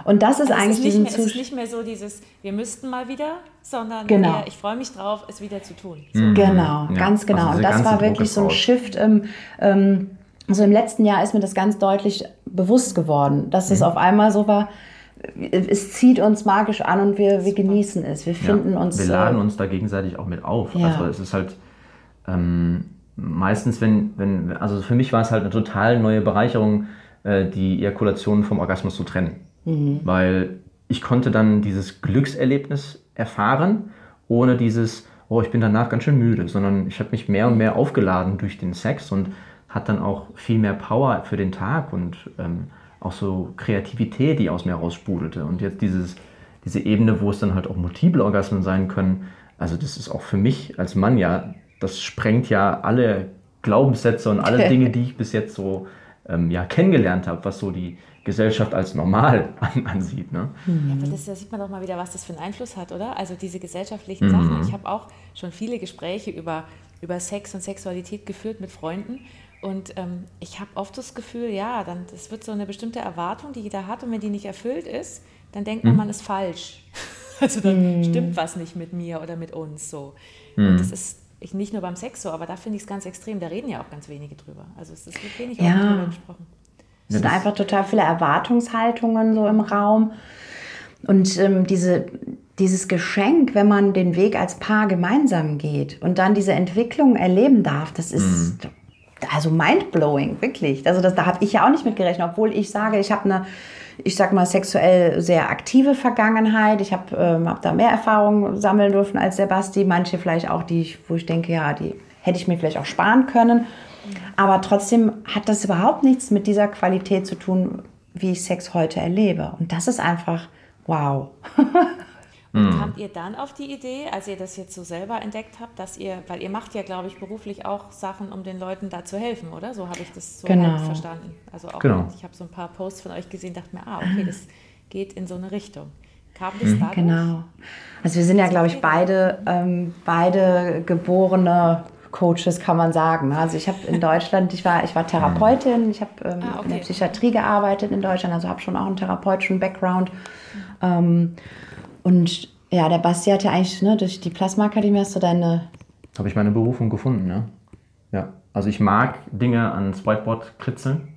Und das ist Also es, eigentlich ist nicht diesen mehr, es ist nicht mehr so dieses, wir müssten mal wieder, sondern Genau. eher, ich freue mich drauf, es wieder zu tun. So. Genau, Ja, ganz genau. also und das war wirklich ist so ein. Shift. Im, ähm, also im letzten Jahr ist mir das ganz deutlich bewusst geworden, dass Mhm. es auf einmal so war, es zieht uns magisch an und wir, wir genießen es. Wir Ja, finden uns. Wir laden äh, uns da gegenseitig auch mit auf. Ja. Also es ist halt ähm, meistens, wenn, wenn, also für mich war es halt eine total neue Bereicherung, äh, die Ejakulation vom Orgasmus zu trennen. Mhm. Weil ich konnte dann dieses Glückserlebnis erfahren, ohne dieses, oh, ich bin danach ganz schön müde, sondern ich habe mich mehr und mehr aufgeladen durch den Sex und hat dann auch viel mehr Power für den Tag und ähm, auch so Kreativität, die aus mir raussprudelte. Und jetzt dieses, diese Ebene, wo es dann halt auch multiple Orgasmen sein können, also das ist auch für mich als Mann ja, das sprengt ja alle Glaubenssätze und alle Dinge, die ich bis jetzt so ähm, ja, kennengelernt habe, was so die Gesellschaft als normal an, ansieht. Ne? Ja, aber das, da sieht man doch mal wieder, was das für einen Einfluss hat, oder? Also diese Mhm. gesellschaftlichen Sachen. Ich habe auch schon viele Gespräche über, über Sex und Sexualität geführt mit Freunden. Und ähm, ich habe oft das Gefühl, ja, dann das wird so eine bestimmte Erwartung, die jeder hat. Und wenn die nicht erfüllt ist, dann denkt Mhm. man, man ist falsch. Also dann stimmt was nicht mit mir oder mit uns so. Mhm. Und das ist ich, nicht nur beim Sex so, aber da finde ich es ganz extrem. Da reden ja auch ganz wenige drüber. Also es ist wird wenig Ja. auch drüber gesprochen. Es sind einfach total viele Erwartungshaltungen so im Raum. Und ähm, diese, dieses Geschenk, wenn man den Weg als Paar gemeinsam geht und dann diese Entwicklung erleben darf, das ist also mindblowing, wirklich. Also das, da habe ich ja auch nicht mit gerechnet, obwohl ich sage, ich habe eine, ich sag mal, sexuell sehr aktive Vergangenheit. Ich habe ähm, hab da mehr Erfahrungen sammeln dürfen als der. Manche vielleicht auch, die ich, wo ich denke, ja, die hätte ich mir vielleicht auch sparen können. Aber trotzdem hat das überhaupt nichts mit dieser Qualität zu tun, wie ich Sex heute erlebe. Und das ist einfach wow. Und kamt ihr dann auf die Idee, als ihr das jetzt so selber entdeckt habt, dass ihr, weil ihr macht ja, glaube ich, beruflich auch Sachen, um den Leuten da zu helfen, oder? So habe ich das so Genau. halb verstanden. Also auch, Genau. ich habe so ein paar Posts von euch gesehen, dachte mir, ah, okay, das geht in so eine Richtung. Kam das dadurch? Genau. Also wir sind ja, glaube ich, beide, ähm, beide geborene Coaches, kann man sagen. Also ich habe in Deutschland, ich war, ich war Therapeutin, ich habe ähm, ah, okay. in der Psychiatrie gearbeitet in Deutschland, also habe schon auch einen therapeutischen Background. Ähm, und ja, der Basti hat ja eigentlich ne, durch die Plasmaakademie hast du deine... Habe ich meine Berufung gefunden, ne? Ja. Also ich mag Dinge ans Whiteboard kritzeln.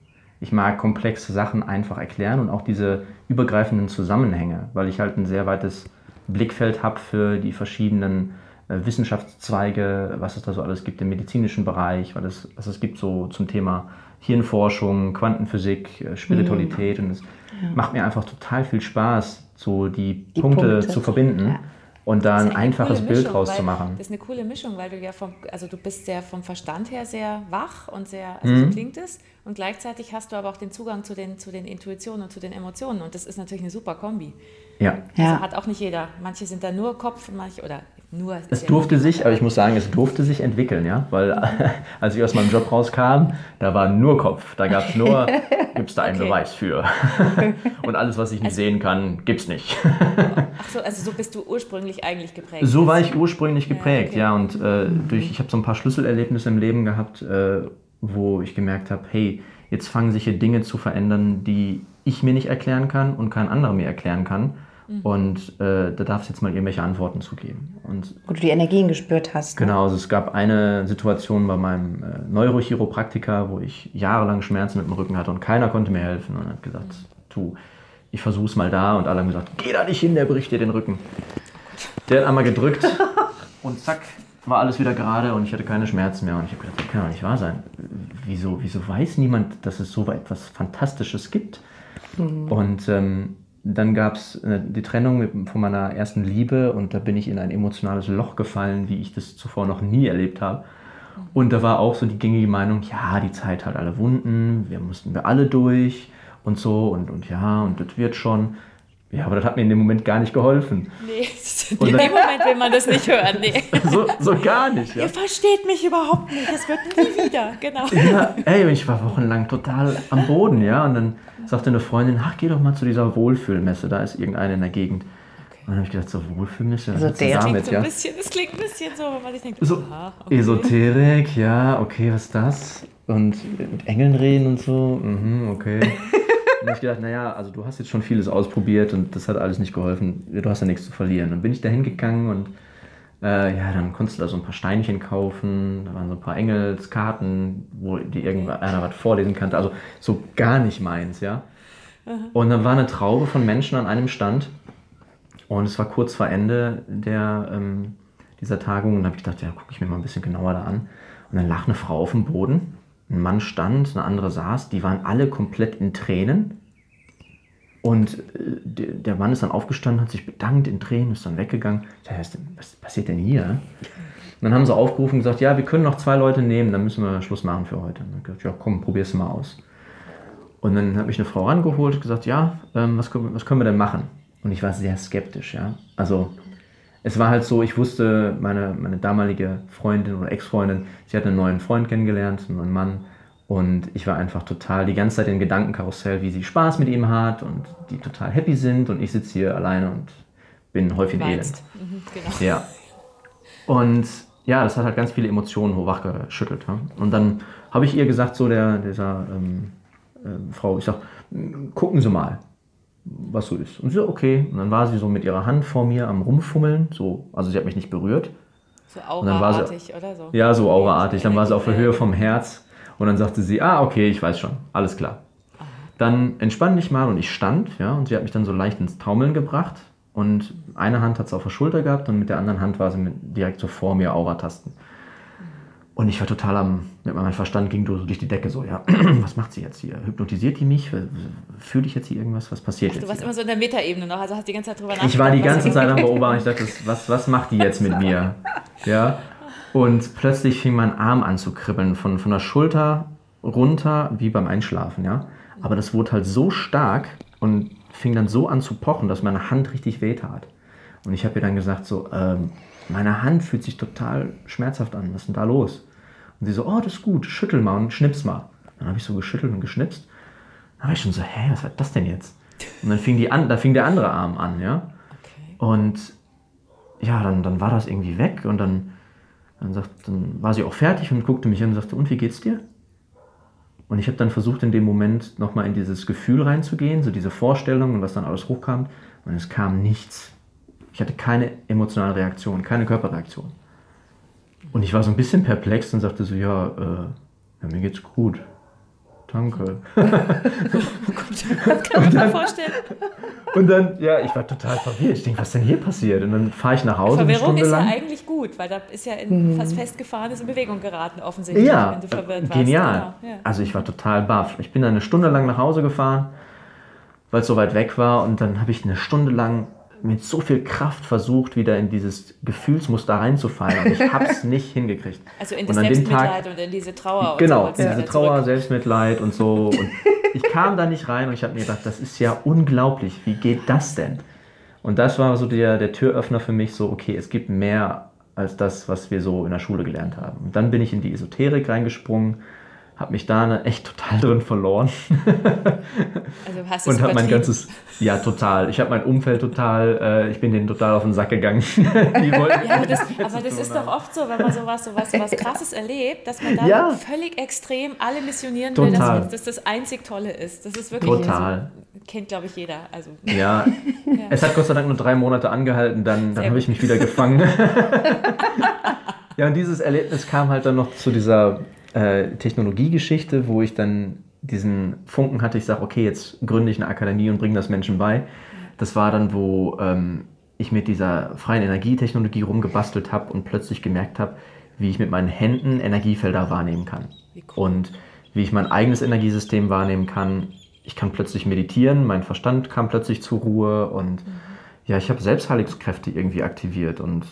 Ich mag komplexe Sachen einfach erklären und auch diese übergreifenden Zusammenhänge, weil ich halt ein sehr weites Blickfeld habe für die verschiedenen äh, Wissenschaftszweige, was es da so alles gibt im medizinischen Bereich, was es, was es gibt so zum Thema Hirnforschung, Quantenphysik, äh, Spiritualität. Mhm. Und es ja. macht mir einfach total viel Spaß, so die, die Punkte, Punkte, zu verbinden. Ja und da ein einfaches Bild Mischung, draus zu machen. Das ist eine coole Mischung, weil du ja vom, also du bist sehr vom Verstand her sehr wach und sehr, also mhm. so klingt es, und gleichzeitig hast du aber auch den Zugang zu den, zu den Intuitionen und zu den Emotionen und das ist natürlich eine super Kombi. Ja. Also ja. hat auch nicht jeder. Manche sind da nur Kopf und manche, oder nur. Es durfte ja sich, aber ich muss sagen, es durfte sich entwickeln, ja, weil als ich aus meinem Job rauskam, da war nur Kopf. Da gab es nur, gibt es da einen okay. Beweis für. und alles, was ich nicht also, sehen kann, gibt es nicht. Ach so, also so bist du ursprünglich eigentlich geprägt. So war ich ursprünglich geprägt, ja. Okay. ja und äh, durch, ich habe so ein paar Schlüsselerlebnisse im Leben gehabt, äh, wo ich gemerkt habe, hey, jetzt fangen sich hier Dinge zu verändern, die ich mir nicht erklären kann und kein anderer mir erklären kann. Mhm. Und äh, da darf es jetzt mal irgendwelche Antworten zu geben. Und, Wo du die Energien gespürt hast. Ne? Genau, also es gab eine Situation bei meinem äh, Neurochiropraktiker, wo ich jahrelang Schmerzen mit dem Rücken hatte und keiner konnte mir helfen und hat gesagt, du, ich versuch's mal da und alle haben gesagt, geh da nicht hin, der bricht dir den Rücken. Der hat einmal gedrückt und zack, war alles wieder gerade und ich hatte keine Schmerzen mehr. Und ich habe gedacht, das kann doch nicht wahr sein. Wieso, wieso weiß niemand, dass es so etwas Fantastisches gibt? Mhm. Und ähm, dann gab es äh, die Trennung von meiner ersten Liebe und da bin ich in ein emotionales Loch gefallen, wie ich das zuvor noch nie erlebt habe. Und da war auch so die gängige Meinung, ja, die Zeit hat alle Wunden, wir mussten wir alle durch und so und, und ja, und das wird schon. Ja, aber das hat mir in dem Moment gar nicht geholfen. Nee, in dem Moment will man das nicht hören, nee. so, so gar nicht. Ja. Ihr versteht mich überhaupt nicht, es wird nie wieder, genau. Ja, ey, ich war wochenlang total am Boden, ja, und dann sagte eine Freundin, ach, geh doch mal zu dieser Wohlfühlmesse, da ist irgendeine in der Gegend. Okay. Und dann habe ich gedacht, so Wohlfühlmesse, also der damit, so ja. Bisschen, das klingt ein bisschen so, wenn man sich denkt, so, aha, okay. Esoterik, ja, okay, was ist das? Und mit Engeln reden und so, mhm, okay. Und ich gedacht, naja, also du hast jetzt schon vieles ausprobiert und das hat alles nicht geholfen. Du hast ja nichts zu verlieren. Dann bin ich da hingegangen und äh, ja, dann konntest du da so ein paar Steinchen kaufen, da waren so ein paar Engelskarten, wo die irgendeiner was vorlesen kannte. Also so gar nicht meins, ja. Und dann war eine Traube von Menschen an einem Stand. Und es war kurz vor Ende der, ähm, dieser Tagung. Und da habe ich gedacht, ja, gucke ich mir mal ein bisschen genauer da an. Und dann lag eine Frau auf dem Boden, ein Mann stand, eine andere saß, die waren alle komplett in Tränen und äh, der Mann ist dann aufgestanden, hat sich bedankt in Tränen, ist dann weggegangen. Ich dachte, was passiert denn hier? Und dann haben sie aufgerufen und gesagt, ja, wir können noch zwei Leute nehmen, dann müssen wir Schluss machen für heute. Und dann gesagt, ja, komm, probier's mal aus. Und dann habe ich eine Frau rangeholt und gesagt, ja, ähm, was, was können wir denn machen? Und ich war sehr skeptisch, ja. Also es war halt so, ich wusste, meine, meine damalige Freundin oder Ex-Freundin, sie hat einen neuen Freund kennengelernt, einen neuen Mann. Und ich war einfach total die ganze Zeit in Gedankenkarussell, wie sie Spaß mit ihm hat und die total happy sind. Und ich sitze hier alleine und bin häufig elend. Mhm, genau. Ja. Und ja, das hat halt ganz viele Emotionen hochwachgeschüttelt. Ja? Und dann habe ich ihr gesagt, so der, dieser ähm, äh, Frau, ich sag, gucken Sie mal, was so ist. Und sie so, okay. Und dann war sie so mit ihrer Hand vor mir am Rumfummeln. So, also sie hat mich nicht berührt. So auraartig oder so? Ja, so auraartig. Dann war sie auf der Höhe vom Herz. Und dann sagte sie, ah, okay, ich weiß schon, alles klar. Dann entspann dich mal und ich stand, ja, und sie hat mich dann so leicht ins Taumeln gebracht. Und eine Hand hat sie auf der Schulter gehabt und mit der anderen Hand war sie direkt so vor mir Auratasten. Und ich war total am, mit meinem Verstand ging so durch die Decke so, ja, was macht sie jetzt hier? Hypnotisiert die mich? Fühle ich jetzt hier irgendwas? Was passiert Ach, jetzt? Du warst hier? immer so in der Metaebene noch, also hast die ganze Zeit drüber nachgedacht. Ich war die ganze Zeit am Beobachten, ich dachte, was, was macht die jetzt mit mir? Ja. Und plötzlich fing mein Arm an zu kribbeln, von, von der Schulter runter, wie beim Einschlafen, ja. Aber das wurde halt so stark und fing dann so an zu pochen, dass meine Hand richtig wehtat. Und ich habe ihr dann gesagt, so, ähm, meine Hand fühlt sich total schmerzhaft an, was ist denn da los? Und sie so, oh, das ist gut, schüttel mal und schnips mal. Dann habe ich so geschüttelt und geschnipst. Dann war ich schon so, hä, was war das denn jetzt? Und dann fing, die an, da fing der andere Arm an, ja. Okay. Und ja, dann, dann war das irgendwie weg und dann Dann, sagt, dann war sie auch fertig und guckte mich an und sagte, und wie geht's dir? Und ich habe dann versucht, in dem Moment nochmal in dieses Gefühl reinzugehen, so diese Vorstellung und was dann alles hochkam. Und es kam nichts. Ich hatte keine emotionale Reaktion, keine Körperreaktion. Und ich war so ein bisschen perplex und sagte so, ja, äh, ja mir geht's gut. Danke. das kann man sich vorstellen. Und dann, ja, ich war total verwirrt. Ich denke, was denn hier passiert? Und dann fahre ich nach Hause. Verwirrung ist ja lang. eigentlich gut, weil da ist ja in fast festgefahrenes in Bewegung geraten, offensichtlich, Ja, wenn du verwirrt warst. genial. Genau, ja. Also ich war total baff. Ich bin dann eine Stunde lang nach Hause gefahren, weil es so weit weg war. Und dann habe ich eine Stunde lang mit so viel Kraft versucht, wieder in dieses Gefühlsmuster reinzufallen. Und ich habe es nicht hingekriegt. Also in das dem Tag- Selbstmitleid und in diese Trauer. Genau, so, in diese Trauer, zurück. Selbstmitleid und so. Und ich kam da nicht rein und ich habe mir gedacht, das ist ja unglaublich. Wie geht das denn? Und das war so der, der Türöffner für mich, so, okay, es gibt mehr als das, was wir so in der Schule gelernt haben. Und dann bin ich in die Esoterik reingesprungen, habe mich da ne- echt total drin verloren Also hast du und habe mein ganzes, ja total, ich habe mein Umfeld total, äh, ich bin denen total auf den Sack gegangen. Ja, aber das, aber das ist haben. doch oft so, wenn man sowas, sowas, sowas Krasses erlebt, dass man da Ja. völlig extrem alle missionieren will, Total. dass, dass das einzig Tolle ist. Das ist wirklich Total. Also, kennt, glaube ich, jeder. Also, Ja, es hat Gott sei Dank nur drei Monate angehalten, dann, dann habe ich mich wieder gefangen. ja, und dieses Erlebnis kam halt dann noch zu dieser äh, Technologiegeschichte, wo ich dann diesen Funken hatte, ich sage, okay, jetzt gründe ich eine Akademie und bringe das Menschen bei. Das war dann, wo ähm, ich mit dieser freien Energietechnologie rumgebastelt habe und plötzlich gemerkt habe, wie ich mit meinen Händen Energiefelder wahrnehmen kann. Wie cool. Und wie ich mein eigenes Energiesystem wahrnehmen kann. Ich kann plötzlich meditieren, mein Verstand kam plötzlich zur Ruhe und ja, ich habe Selbstheilungskräfte irgendwie aktiviert und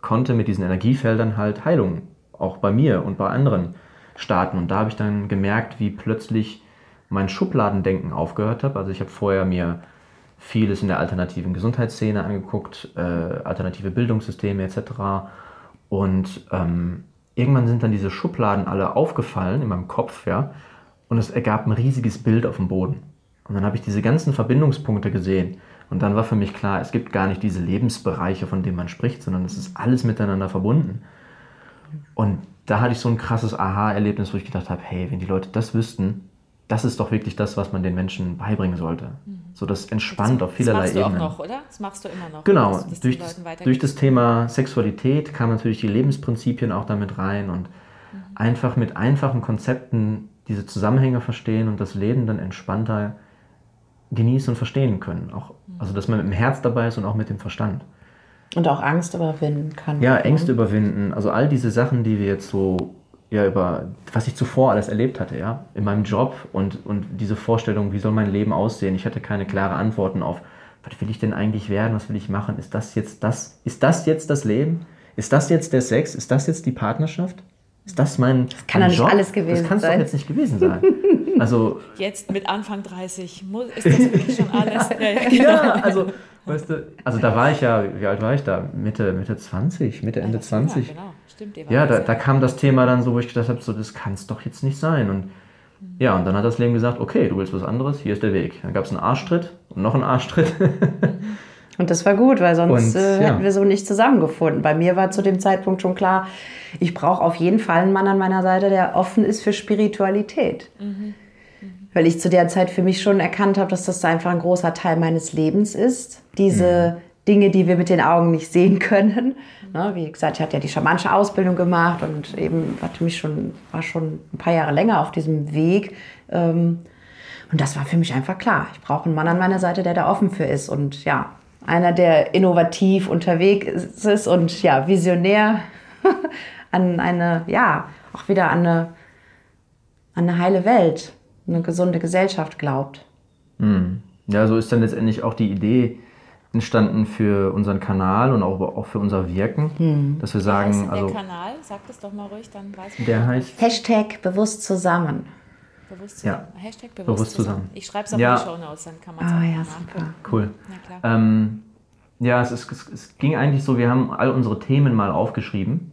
konnte mit diesen Energiefeldern halt Heilung auch bei mir und bei anderen starten. Und da habe ich dann gemerkt, wie plötzlich mein Schubladendenken aufgehört habe. Also ich habe vorher mir vieles in der alternativen Gesundheitsszene angeguckt, äh, alternative Bildungssysteme etc. Und ähm, irgendwann sind dann diese Schubladen alle aufgefallen in meinem Kopf, ja, und es ergab ein riesiges Bild auf dem Boden. Und dann habe ich diese ganzen Verbindungspunkte gesehen. Und dann war für mich klar, es gibt gar nicht diese Lebensbereiche, von denen man spricht, sondern es ist alles miteinander verbunden. Und da hatte ich so ein krasses Aha-Erlebnis, wo ich gedacht habe, hey, wenn die Leute das wüssten, das ist doch wirklich das, was man den Menschen beibringen sollte. So das entspannt auf vielerlei das machst du Ebenen. auch noch, oder? Das machst du immer noch. Genau, das durch, das, durch das Thema Sexualität kamen natürlich die Lebensprinzipien auch damit rein und einfach mit einfachen Konzepten diese Zusammenhänge verstehen und das Leben dann entspannter genießen und verstehen können. Auch, also dass man mit dem Herz dabei ist und auch mit dem Verstand. Und auch Angst überwinden kann. Ja, Ängste überwinden, also all diese Sachen, die wir jetzt so, ja, über, was ich zuvor alles erlebt hatte, ja, in meinem Job und, und diese Vorstellung, wie soll mein Leben aussehen? Ich hatte keine klare Antworten auf, was will ich denn eigentlich werden? Was will ich machen? Ist das jetzt das, ist das jetzt das Leben? Ist das jetzt der Sex? Ist das jetzt die Partnerschaft? Ist das mein, kann mein doch nicht alles gewesen Das kann es doch sein. jetzt nicht gewesen sein. Also, Jetzt mit Anfang 30 muss, ist das wirklich schon alles. Ja, ja, genau. ja, also, weißt du, also da war ich ja, wie alt war ich da? Mitte, Mitte 20, Mitte, Ende Das ist jünger, 20. Genau, stimmt. Ja, da, da kam das Thema dann so, wo ich gedacht habe, so, das kann es doch jetzt nicht sein. Und ja, und dann hat das Leben gesagt, okay, du willst was anderes, hier ist der Weg. Dann gab es einen Arschtritt und noch einen Arschtritt. Und das war gut, weil sonst Und, äh, ja. hätten wir so nicht zusammengefunden. Bei mir war zu dem Zeitpunkt schon klar, ich brauche auf jeden Fall einen Mann an meiner Seite, der offen ist für Spiritualität. Weil ich zu der Zeit für mich schon erkannt habe, dass das einfach ein großer Teil meines Lebens ist. Diese Dinge, die wir mit den Augen nicht sehen können. Ne, wie gesagt, ich hatte ja die schamanische Ausbildung gemacht und eben hatte mich schon, war schon ein paar Jahre länger auf diesem Weg. Ähm, und das war für mich einfach klar. Ich brauche einen Mann an meiner Seite, der da offen für ist. Und ja, einer, der innovativ unterwegs ist und ja, visionär an eine, ja, auch wieder an eine, an eine heile Welt, eine gesunde Gesellschaft glaubt. ja, so ist dann letztendlich auch die Idee entstanden für unseren Kanal und auch, auch für unser Wirken, dass wir Wie heißt sagen, denn also der Kanal? Sag das doch mal ruhig, dann weiß man. der heißt, Hashtag bewusst zusammen. Bewusst Ja. zusammen. Hashtag bewusst, Bewusst zusammen. zusammen. Ich schreibe es auch Ja. in die Shownotes, dann kann man es Ah auch ja, super. cool. Na klar. Ähm, ja, es, ist, es, es ging eigentlich so, wir haben all unsere Themen mal aufgeschrieben,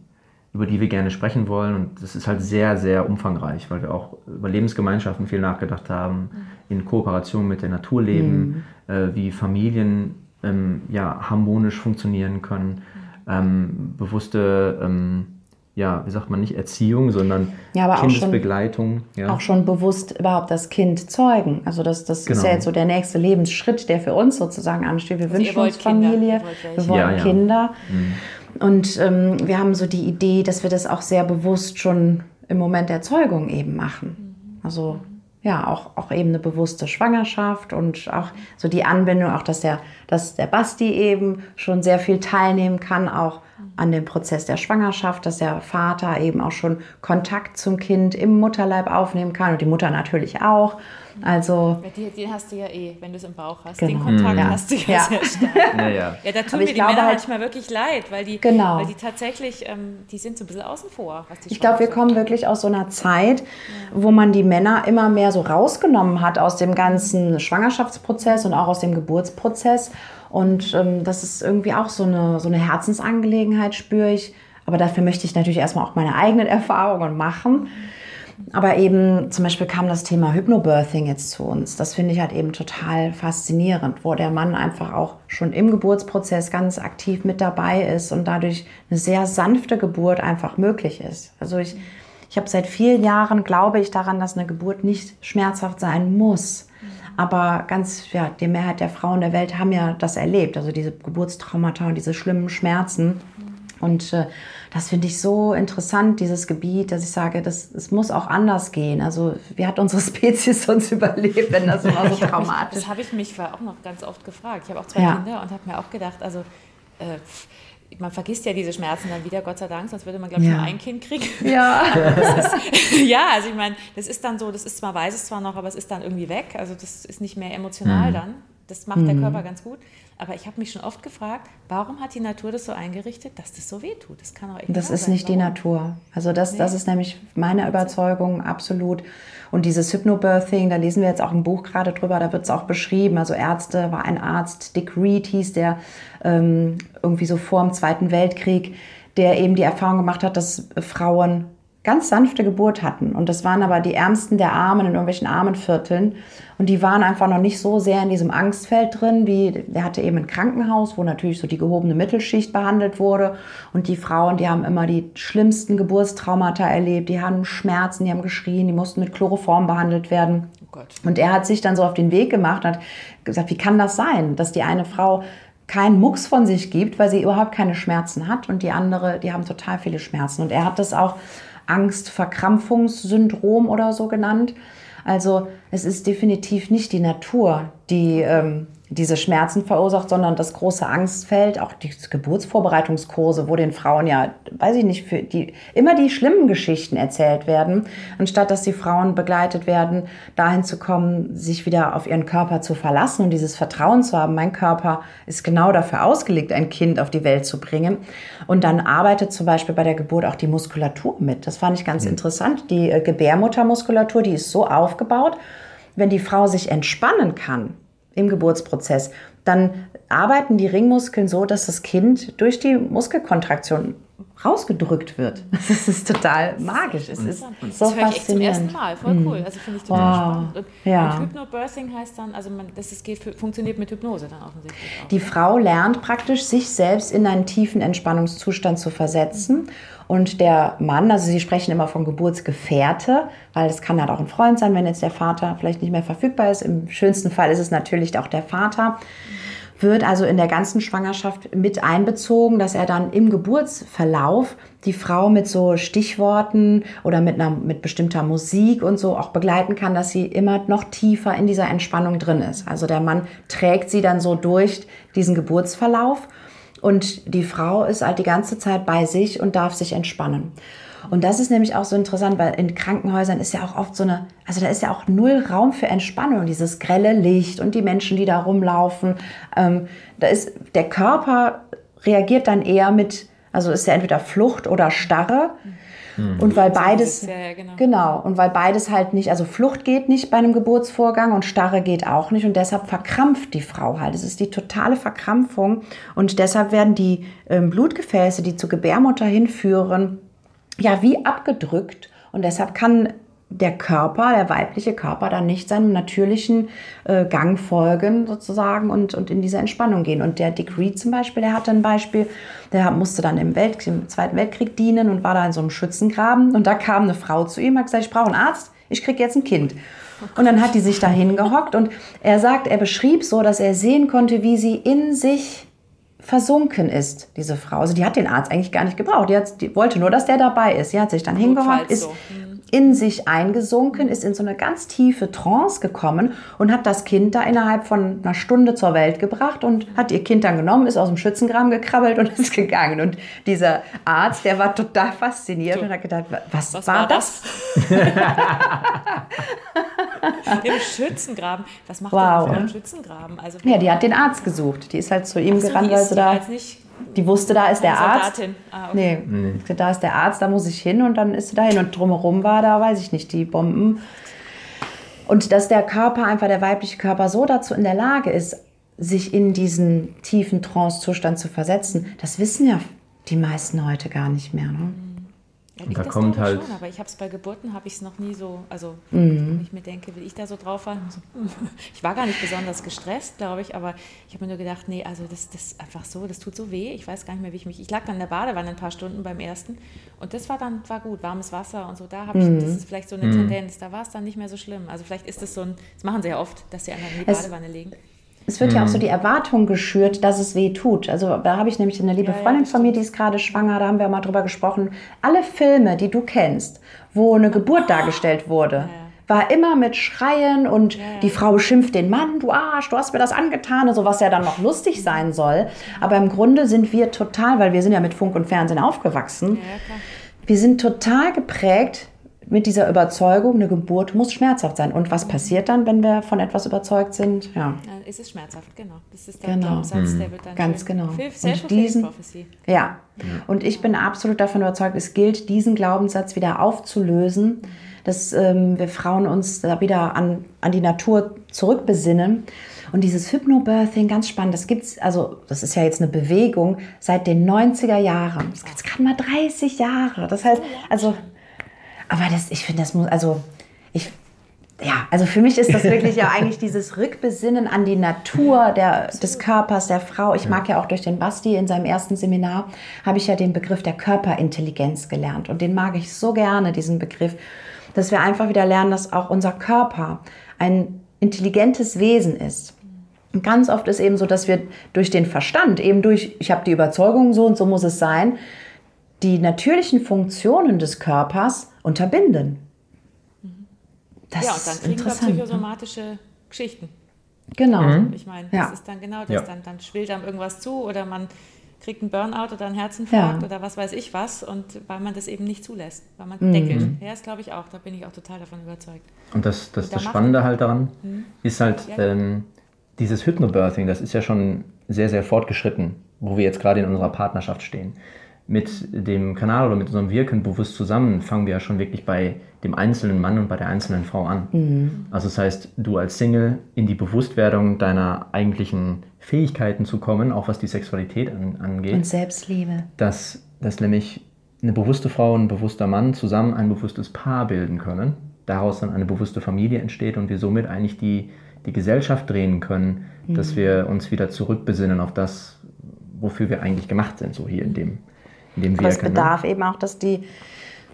über die wir gerne sprechen wollen. Und das ist halt sehr, sehr umfangreich, weil wir auch über Lebensgemeinschaften viel nachgedacht haben, in Kooperation mit der Natur leben, äh, wie Familien ähm, ja, harmonisch funktionieren können, ähm, bewusste ähm, ja, wie sagt man, nicht Erziehung, sondern ja, Kindesbegleitung. Auch schon, ja. auch schon bewusst überhaupt das Kind zeugen. Also das, das genau. ist ja jetzt so der nächste Lebensschritt, der für uns sozusagen ansteht. Wir also wünschen uns Familie, wir wollen ja, Kinder. Mhm. Und ähm, wir haben so die Idee, dass wir das auch sehr bewusst schon im Moment der Zeugung eben machen. Also ja, auch, auch eben eine bewusste Schwangerschaft und auch so die Anbindung, auch dass der, dass der Basti eben schon sehr viel teilnehmen kann, auch an dem Prozess der Schwangerschaft, dass der Vater eben auch schon Kontakt zum Kind im Mutterleib aufnehmen kann und die Mutter natürlich auch. Also den, den hast du ja eh, wenn du es im Bauch hast. Genau. Den Kontakt ja. hast du ja, ja. sehr stark. Ja, ja. ja da tun mir die Männer halt, manchmal wirklich leid, weil die, genau. weil die tatsächlich, ähm, die sind so ein bisschen außen vor. ich glaube, wir kommen wirklich aus so einer Zeit, wo man die Männer immer mehr so rausgenommen hat aus dem ganzen Schwangerschaftsprozess und auch aus dem Geburtsprozess. Und ähm, das ist irgendwie auch so eine, so eine Herzensangelegenheit, spüre ich. Aber dafür möchte ich natürlich erstmal auch meine eigenen Erfahrungen machen. Aber eben zum Beispiel kam das Thema Hypnobirthing jetzt zu uns. Das finde ich halt eben total faszinierend, wo der Mann einfach auch schon im Geburtsprozess ganz aktiv mit dabei ist und dadurch eine sehr sanfte Geburt einfach möglich ist. Also ich, ich habe seit vielen Jahren, glaube ich daran, dass eine Geburt nicht schmerzhaft sein muss. Aber ganz, ja, die Mehrheit der Frauen der Welt haben ja das erlebt, also diese Geburtstraumata und diese schlimmen Schmerzen. Und äh, das finde ich so interessant, dieses Gebiet, dass ich sage, das, es muss auch anders gehen. Also wie hat unsere Spezies uns überlebt, wenn das immer so traumatisch ist? Das habe ich mich auch noch ganz oft gefragt. Ich habe auch zwei ja. Kinder und habe mir auch gedacht, also äh, man vergisst ja diese Schmerzen dann wieder, Gott sei Dank, sonst würde man, glaube ich, ja. nur ein Kind kriegen. Ja. Ist, ja, also ich meine, das ist dann so, das ist zwar, weiß es zwar noch, aber es ist dann irgendwie weg. Also das ist nicht mehr emotional mhm. dann. Das macht mhm. der Körper ganz gut. Aber ich habe mich schon oft gefragt, warum hat die Natur das so eingerichtet, dass das so weh tut? Das kann auch echt Das ist sein. nicht warum? die Natur. Also das, nee. das ist nämlich meine Überzeugung, absolut. Und dieses Hypnobirthing, da lesen wir jetzt auch ein Buch gerade drüber, da wird es auch beschrieben. Also Ärzte, war ein Arzt, Dick Reed hieß der, ähm, irgendwie so vor dem Zweiten Weltkrieg, der eben die Erfahrung gemacht hat, dass Frauen ganz sanfte Geburt hatten. Und das waren aber die Ärmsten der Armen in irgendwelchen Armenvierteln. Und die waren einfach noch nicht so sehr in diesem Angstfeld drin, wie der hatte eben ein Krankenhaus, wo natürlich so die gehobene Mittelschicht behandelt wurde. Und die Frauen, die haben immer die schlimmsten Geburtstraumata erlebt. Die haben Schmerzen, die haben geschrien, die mussten mit Chloroform behandelt werden. Oh und er hat sich dann so auf den Weg gemacht und hat gesagt, wie kann das sein, dass die eine Frau keinen Mucks von sich gibt, weil sie überhaupt keine Schmerzen hat und die andere, die haben total viele Schmerzen. Und er hat das auch Angstverkrampfungssyndrom oder so genannt. Also es ist definitiv nicht die Natur, die ähm, diese Schmerzen verursacht, sondern das große Angstfeld, auch die Geburtsvorbereitungskurse, wo den Frauen ja, weiß ich nicht, für die immer die schlimmen Geschichten erzählt werden, anstatt dass die Frauen begleitet werden, dahin zu kommen, sich wieder auf ihren Körper zu verlassen und dieses Vertrauen zu haben. Mein Körper ist genau dafür ausgelegt, ein Kind auf die Welt zu bringen. Und dann arbeitet zum Beispiel bei der Geburt auch die Muskulatur mit. Das fand ich ganz mhm. interessant. Die äh, Gebärmuttermuskulatur, die ist so aufgebaut, wenn die Frau sich entspannen kann, im Geburtsprozess, dann arbeiten die Ringmuskeln so, dass das Kind durch die Muskelkontraktion rausgedrückt wird. Das ist total magisch. Es ist so das faszinierend. Ich zum ersten Mal, voll cool. Also finde ich total wow. spannend. Und, ja. Hypnobirthing heißt dann, also man, das ist, geht, funktioniert mit Hypnose dann offensichtlich auch. Die Frau lernt praktisch, sich selbst in einen tiefen Entspannungszustand zu versetzen. Mhm. Und der Mann, also Sie sprechen immer von Geburtsgefährte, weil es kann halt auch ein Freund sein, wenn jetzt der Vater vielleicht nicht mehr verfügbar ist. Im schönsten Fall ist es natürlich auch der Vater. Mhm wird also in der ganzen Schwangerschaft mit einbezogen, dass er dann im Geburtsverlauf die Frau mit so Stichworten oder mit, einer, mit bestimmter Musik und so auch begleiten kann, dass sie immer noch tiefer in dieser Entspannung drin ist. Also der Mann trägt sie dann so durch diesen Geburtsverlauf und die Frau ist halt die ganze Zeit bei sich und darf sich entspannen. Und das ist nämlich auch so interessant, weil in Krankenhäusern ist ja auch oft so eine, also da ist ja auch null Raum für Entspannung, dieses grelle Licht und die Menschen, die da rumlaufen. Ähm, da ist der Körper reagiert dann eher mit, also ist ja entweder Flucht oder Starre. Mhm. Und weil beides, ja, ja, genau. genau, und weil beides halt nicht, also Flucht geht nicht bei einem Geburtsvorgang und Starre geht auch nicht und deshalb verkrampft die Frau halt. Es ist die totale Verkrampfung und deshalb werden die ähm, Blutgefäße, die zur Gebärmutter hinführen, ja wie abgedrückt und deshalb kann der Körper, der weibliche Körper dann nicht seinem natürlichen äh, Gang folgen sozusagen und, und in diese Entspannung gehen. Und der Dick Reed zum Beispiel, der hatte ein Beispiel, der musste dann im, Welt, im Zweiten Weltkrieg dienen und war da in so einem Schützengraben und da kam eine Frau zu ihm und hat gesagt, ich brauche einen Arzt, ich kriege jetzt ein Kind. Und dann hat die sich da hingehockt und er sagt, er beschrieb so, dass er sehen konnte, wie sie in sich versunken ist, diese Frau. Also die hat den Arzt eigentlich gar nicht gebraucht. Die, hat, die wollte nur, dass der dabei ist. Sie hat sich dann hingehockt, ist, so. In sich eingesunken, ist in so eine ganz tiefe Trance gekommen und hat das Kind da innerhalb von einer Stunde zur Welt gebracht und hat ihr Kind dann genommen, ist aus dem Schützengraben gekrabbelt und ist gegangen. Und dieser Arzt, der war total fasziniert und hat gedacht, was, was war, war, das? das? Im Schützengraben. Was macht wow. der im Schützengraben? Also, ja, die hat den Arzt gesucht. Die ist halt zu ihm so, gerannt, weil sie da. Nicht die wusste, da ist der Arzt. Ah, okay. Nee, nee, da ist der Arzt, da muss ich hin und dann ist sie dahin. Und drumherum war da, weiß ich nicht, die Bomben. Und dass der Körper, einfach der weibliche Körper so dazu in der Lage ist, sich in diesen tiefen Trance-Zustand zu versetzen, das wissen ja die meisten heute gar nicht mehr. Ne? Ja, und da kommt halt. Schon, aber ich habe es bei Geburten habe ich es noch nie so, also mhm. wenn ich mir denke, wie ich da so drauf. So, ich war gar nicht besonders gestresst, glaube ich, aber ich habe mir nur gedacht, nee, also das, das einfach so, das tut so weh. Ich weiß gar nicht mehr, wie ich mich. Ich lag dann in der Badewanne ein paar Stunden beim ersten und das war dann war gut, warmes Wasser und so. Da habe ich, mhm. das ist vielleicht so eine mhm. Tendenz. Da war es dann nicht mehr so schlimm. Also vielleicht ist das so ein, das machen sie ja oft, dass sie anderen in die es, Badewanne legen. Es wird mhm. ja auch so mhm. die Erwartung geschürt, dass es weh tut. Also da habe ich nämlich eine liebe Freundin von mir, die ist gerade schwanger, da haben wir mal drüber gesprochen. Alle Filme, die du kennst, wo eine Geburt dargestellt wurde, war immer mit Schreien und die Frau beschimpft den Mann, du Arsch, du hast mir das angetan und so, was ja dann noch lustig sein soll. Aber im Grunde sind wir total, weil wir sind ja mit Funk und Fernsehen aufgewachsen, wir sind total geprägt mit dieser Überzeugung, eine Geburt muss schmerzhaft sein. Und was passiert dann, wenn wir von etwas überzeugt sind? Ja. Dann ist es schmerzhaft, genau. Das ist der genau. Glaubenssatz, mhm. der wird dann Ganz genau. Und diesen, ja. Und ich bin absolut davon überzeugt, es gilt, diesen Glaubenssatz wieder aufzulösen, dass ähm, wir Frauen uns da wieder an, an die Natur zurückbesinnen. Und dieses Hypnobirthing, ganz spannend, das gibt's, also das ist ja jetzt eine Bewegung seit den 90er Jahren. Das gibt es gerade mal 30 Jahre. Das heißt, also aber das, ich finde, das muss, also ich, ja, also für mich ist das wirklich ja eigentlich dieses Rückbesinnen an die Natur der, des Körpers der Frau. Ich mag ja auch durch den Basti in seinem ersten Seminar, habe ich ja den Begriff der Körperintelligenz gelernt. Und den mag ich so gerne, diesen Begriff, dass wir einfach wieder lernen, dass auch unser Körper ein intelligentes Wesen ist. Und ganz oft ist eben so, dass wir durch den Verstand, eben durch, ich habe die Überzeugung, so und so muss es sein, die natürlichen Funktionen des Körpers unterbinden. Das ja, und dann kriegen wir ne? psychosomatische Geschichten. Genau. Mhm. Ich meine, das ja. ist dann genau das. Ja. Dann, dann schwillt einem irgendwas zu oder man kriegt einen Burnout oder einen Herzinfarkt ja. oder was weiß ich was und weil man das eben nicht zulässt, weil man mhm. deckelt. Ja, das glaube ich auch, da bin ich auch total davon überzeugt. Und das, das, und das Spannende halt daran mhm. ist halt, ähm, dieses Hypnobirthing, das ist ja schon sehr, sehr fortgeschritten, wo wir jetzt gerade in unserer Partnerschaft stehen mit dem Kanal oder mit unserem Wirken bewusst zusammen, fangen wir ja schon wirklich bei dem einzelnen Mann und bei der einzelnen Frau an. Mhm. Also das heißt, du als Single in die Bewusstwerdung deiner eigentlichen Fähigkeiten zu kommen, auch was die Sexualität an, angeht. Und Selbstliebe. Dass, dass nämlich eine bewusste Frau und ein bewusster Mann zusammen ein bewusstes Paar bilden können, daraus dann eine bewusste Familie entsteht und wir somit eigentlich die, die Gesellschaft drehen können, mhm. dass wir uns wieder zurückbesinnen auf das, wofür wir eigentlich gemacht sind, so hier in dem dem Aber es bedarf ne? eben auch, dass die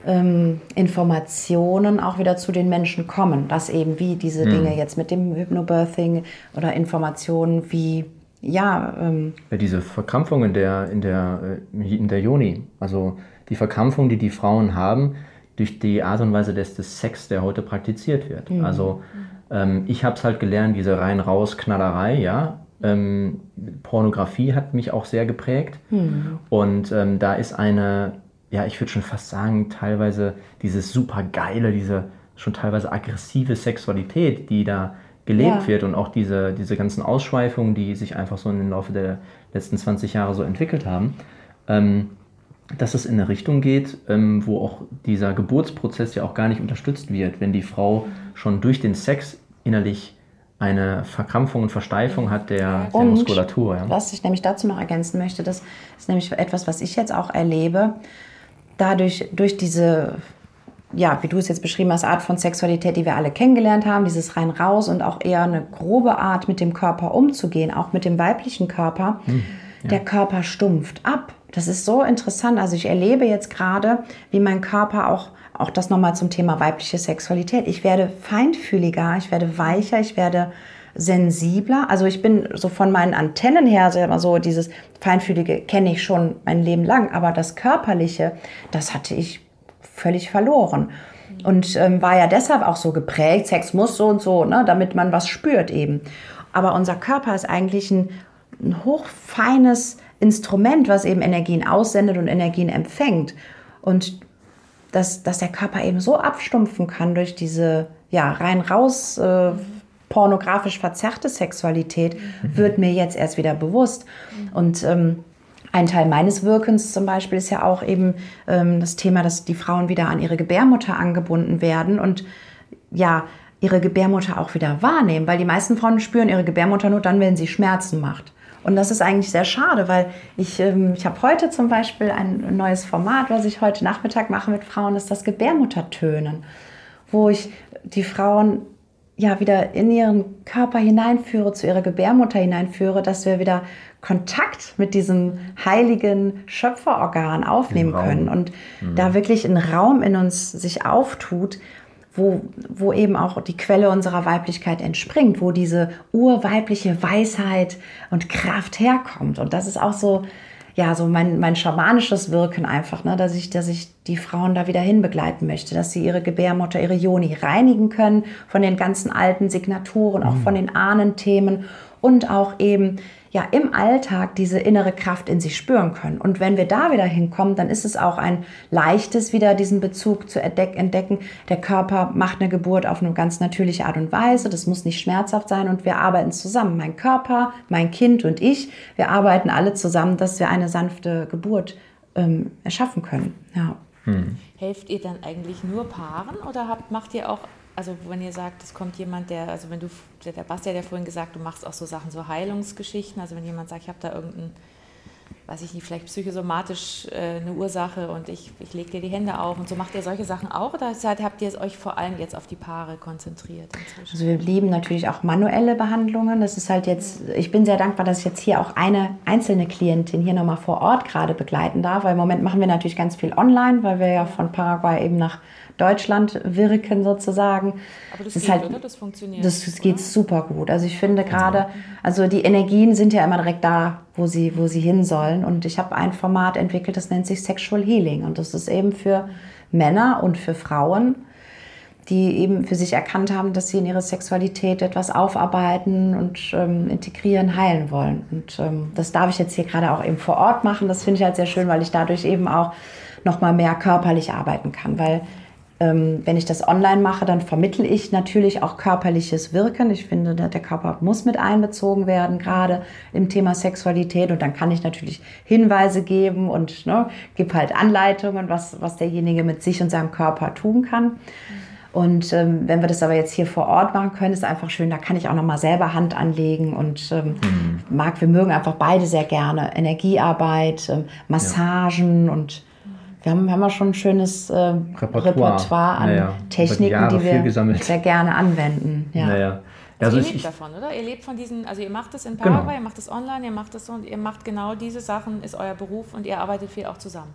ähm, Informationen auch wieder zu den Menschen kommen, dass eben wie diese hm. Dinge jetzt mit dem Hypnobirthing oder Informationen wie ja, ähm, ja diese Verkrampfung in der in der äh, in der Joni, also die Verkrampfung, die die Frauen haben durch die Art und Weise des, des Sex, der heute praktiziert wird. Mhm. Also ähm, ich habe es halt gelernt, diese rein raus Knallerei, ja, ähm, Pornografie hat mich auch sehr geprägt. Mhm. Und ähm, da ist eine, ja, ich würde schon fast sagen, teilweise dieses super geile, diese schon teilweise aggressive Sexualität, die da gelebt ja. wird und auch diese, diese ganzen Ausschweifungen, die sich einfach so im Laufe der letzten 20 Jahre so entwickelt haben, ähm, dass es in eine Richtung geht, ähm, wo auch dieser Geburtsprozess ja auch gar nicht unterstützt wird, wenn die Frau schon durch den Sex innerlich eine Verkrampfung und Versteifung hat der, der Muskulatur. Ja. Was ich nämlich dazu noch ergänzen möchte, das ist nämlich etwas, was ich jetzt auch erlebe. Dadurch, durch diese ja, wie du es jetzt beschrieben hast, Art von Sexualität, die wir alle kennengelernt haben, dieses rein raus und auch eher eine grobe Art mit dem Körper umzugehen, auch mit dem weiblichen Körper, hm, ja. der Körper stumpft ab. Das ist so interessant. Also ich erlebe jetzt gerade, wie mein Körper auch, auch das nochmal zum Thema weibliche Sexualität. Ich werde feinfühliger, ich werde weicher, ich werde sensibler. Also ich bin so von meinen Antennen her, so dieses Feinfühlige kenne ich schon mein Leben lang, aber das Körperliche, das hatte ich völlig verloren. Und ähm, war ja deshalb auch so geprägt, Sex muss so und so, ne, damit man was spürt eben. Aber unser Körper ist eigentlich ein, ein hochfeines Instrument, was eben Energien aussendet und Energien empfängt. Und dass, dass der Körper eben so abstumpfen kann durch diese ja, rein raus äh, pornografisch verzerrte Sexualität, mhm. wird mir jetzt erst wieder bewusst. Und ähm, ein Teil meines Wirkens zum Beispiel ist ja auch eben ähm, das Thema, dass die Frauen wieder an ihre Gebärmutter angebunden werden und ja, ihre Gebärmutter auch wieder wahrnehmen, weil die meisten Frauen spüren ihre Gebärmutter nur dann, wenn sie Schmerzen macht. Und das ist eigentlich sehr schade, weil ich, ähm, ich habe heute zum Beispiel ein neues Format, was ich heute Nachmittag mache mit Frauen, ist das Gebärmuttertönen, wo ich die Frauen ja wieder in ihren Körper hineinführe, zu ihrer Gebärmutter hineinführe, dass wir wieder Kontakt mit diesem heiligen Schöpferorgan aufnehmen können und mhm. da wirklich ein Raum in uns sich auftut, wo, wo eben auch die Quelle unserer Weiblichkeit entspringt, wo diese urweibliche Weisheit und Kraft herkommt. Und das ist auch so, ja, so mein, mein schamanisches Wirken einfach, ne, dass ich, dass ich die Frauen da wieder hinbegleiten möchte, dass sie ihre Gebärmutter, ihre Joni reinigen können von den ganzen alten Signaturen, auch mhm. von den Ahnenthemen und auch eben ja im Alltag diese innere Kraft in sich spüren können. Und wenn wir da wieder hinkommen, dann ist es auch ein leichtes, wieder diesen Bezug zu entdecken. Der Körper macht eine Geburt auf eine ganz natürliche Art und Weise. Das muss nicht schmerzhaft sein und wir arbeiten zusammen. Mein Körper, mein Kind und ich, wir arbeiten alle zusammen, dass wir eine sanfte Geburt ähm, erschaffen können. Ja. Hm. Helft ihr dann eigentlich nur Paaren oder habt, macht ihr auch also wenn ihr sagt, es kommt jemand, der, also wenn du, der Bastian hat ja vorhin gesagt, du machst auch so Sachen, so Heilungsgeschichten, also wenn jemand sagt, ich habe da irgendeinen, weiß ich nicht, vielleicht psychosomatisch äh, eine Ursache und ich, ich lege dir die Hände auf und so, macht ihr solche Sachen auch oder habt ihr euch vor allem jetzt auf die Paare konzentriert? Inzwischen? Also wir lieben natürlich auch manuelle Behandlungen, das ist halt jetzt, ich bin sehr dankbar, dass ich jetzt hier auch eine einzelne Klientin hier nochmal vor Ort gerade begleiten darf, weil im Moment machen wir natürlich ganz viel online, weil wir ja von Paraguay eben nach Deutschland wirken sozusagen. Aber das, das geht, halt, oder? Das funktioniert. Das, das geht super gut. Also ich finde gerade, also die Energien sind ja immer direkt da, wo sie, wo sie hin sollen. Und ich habe ein Format entwickelt, das nennt sich Sexual Healing. Und das ist eben für Männer und für Frauen, die eben für sich erkannt haben, dass sie in ihrer Sexualität etwas aufarbeiten und ähm, integrieren, heilen wollen. Und ähm, das darf ich jetzt hier gerade auch eben vor Ort machen. Das finde ich halt sehr schön, weil ich dadurch eben auch noch mal mehr körperlich arbeiten kann, weil wenn ich das online mache, dann vermittle ich natürlich auch körperliches Wirken. Ich finde, der Körper muss mit einbezogen werden, gerade im Thema Sexualität. Und dann kann ich natürlich Hinweise geben und ne, gebe halt Anleitungen, was, was derjenige mit sich und seinem Körper tun kann. Und ähm, wenn wir das aber jetzt hier vor Ort machen können, ist einfach schön, da kann ich auch nochmal selber Hand anlegen und ähm, mhm. mag, wir mögen einfach beide sehr gerne Energiearbeit, ähm, Massagen ja. und wir haben, haben wir schon ein schönes äh, Repertoire. Repertoire, an naja, Techniken, die wir sehr gerne anwenden. Ja. Naja. Also, also ihr lebt davon, oder? Ihr lebt von diesen, also ihr macht das in genau. Paraguay, genau. ihr macht das online, ihr macht das so und ihr macht genau diese Sachen, ist euer Beruf und ihr arbeitet viel auch zusammen.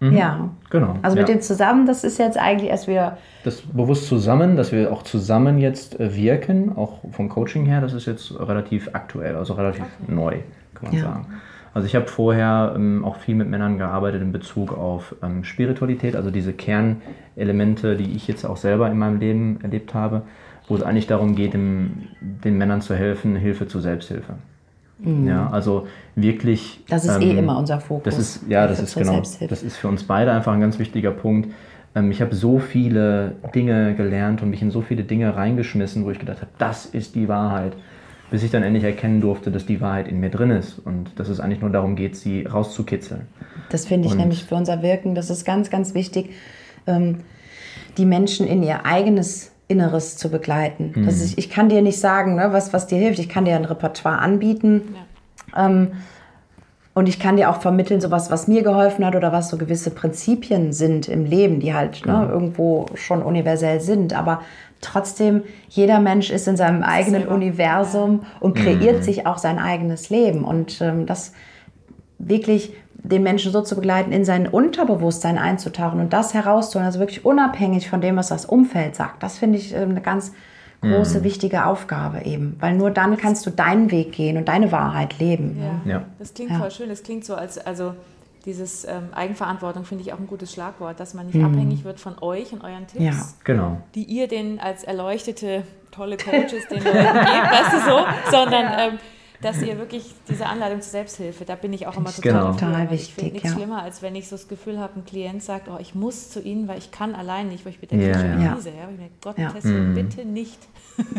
Mhm. Ja, genau. Also mit ja. dem zusammen, das ist jetzt eigentlich erst wieder. Das bewusst zusammen, dass wir auch zusammen jetzt äh, wirken, auch vom Coaching her, das ist jetzt relativ aktuell, also relativ okay. neu, kann man ja. sagen. Also ich habe vorher ähm, auch viel mit Männern gearbeitet in Bezug auf ähm, Spiritualität, also diese Kernelemente, die ich jetzt auch selber in meinem Leben erlebt habe, wo es eigentlich darum geht, dem, den Männern zu helfen, Hilfe zur Selbsthilfe. Mhm. Ja, also wirklich. Das ist eh ähm, immer unser Fokus. Das ist, ja, das ist genau. Das ist für uns beide einfach ein ganz wichtiger Punkt. Ähm, ich habe so viele Dinge gelernt und mich in so viele Dinge reingeschmissen, wo ich gedacht habe, das ist die Wahrheit bis ich dann endlich erkennen durfte, dass die Wahrheit in mir drin ist und dass es eigentlich nur darum geht, sie rauszukitzeln. Das finde ich und nämlich für unser Wirken, das ist ganz, ganz wichtig, ähm, die Menschen in ihr eigenes Inneres zu begleiten. Mhm. Das ist, ich kann dir nicht sagen, ne, was, was dir hilft. Ich kann dir ein Repertoire anbieten. Ja. Ähm, und ich kann dir auch vermitteln, sowas, was mir geholfen hat oder was so gewisse Prinzipien sind im Leben, die halt ne, genau. irgendwo schon universell sind. Aber trotzdem, jeder Mensch ist in seinem eigenen Selber. Universum und kreiert mhm. sich auch sein eigenes Leben. Und ähm, das wirklich den Menschen so zu begleiten, in sein Unterbewusstsein einzutauchen und das herauszuholen, also wirklich unabhängig von dem, was das Umfeld sagt. Das finde ich ähm, eine ganz große, mhm. wichtige Aufgabe eben. Weil nur dann kannst du deinen Weg gehen und deine Wahrheit leben. Ja, ja. das klingt ja. voll schön. Das klingt so, als also dieses ähm, Eigenverantwortung finde ich auch ein gutes Schlagwort, dass man nicht mhm. abhängig wird von euch und euren Tipps, ja. genau. die ihr den als erleuchtete, tolle Coaches den Leuten gebt, weißt du so, sondern ähm, dass ihr wirklich diese Anleitung zur Selbsthilfe, da bin ich auch immer total, genau. total wichtig. Ich finde nichts ja. schlimmer, als wenn ich so das Gefühl habe, ein Klient sagt, oh, ich muss zu Ihnen, weil ich kann allein nicht, weil ich bedenke, ja, schon ja. Krise. Ja. Ich mir, Gott, ja. Mhm. bitte nicht.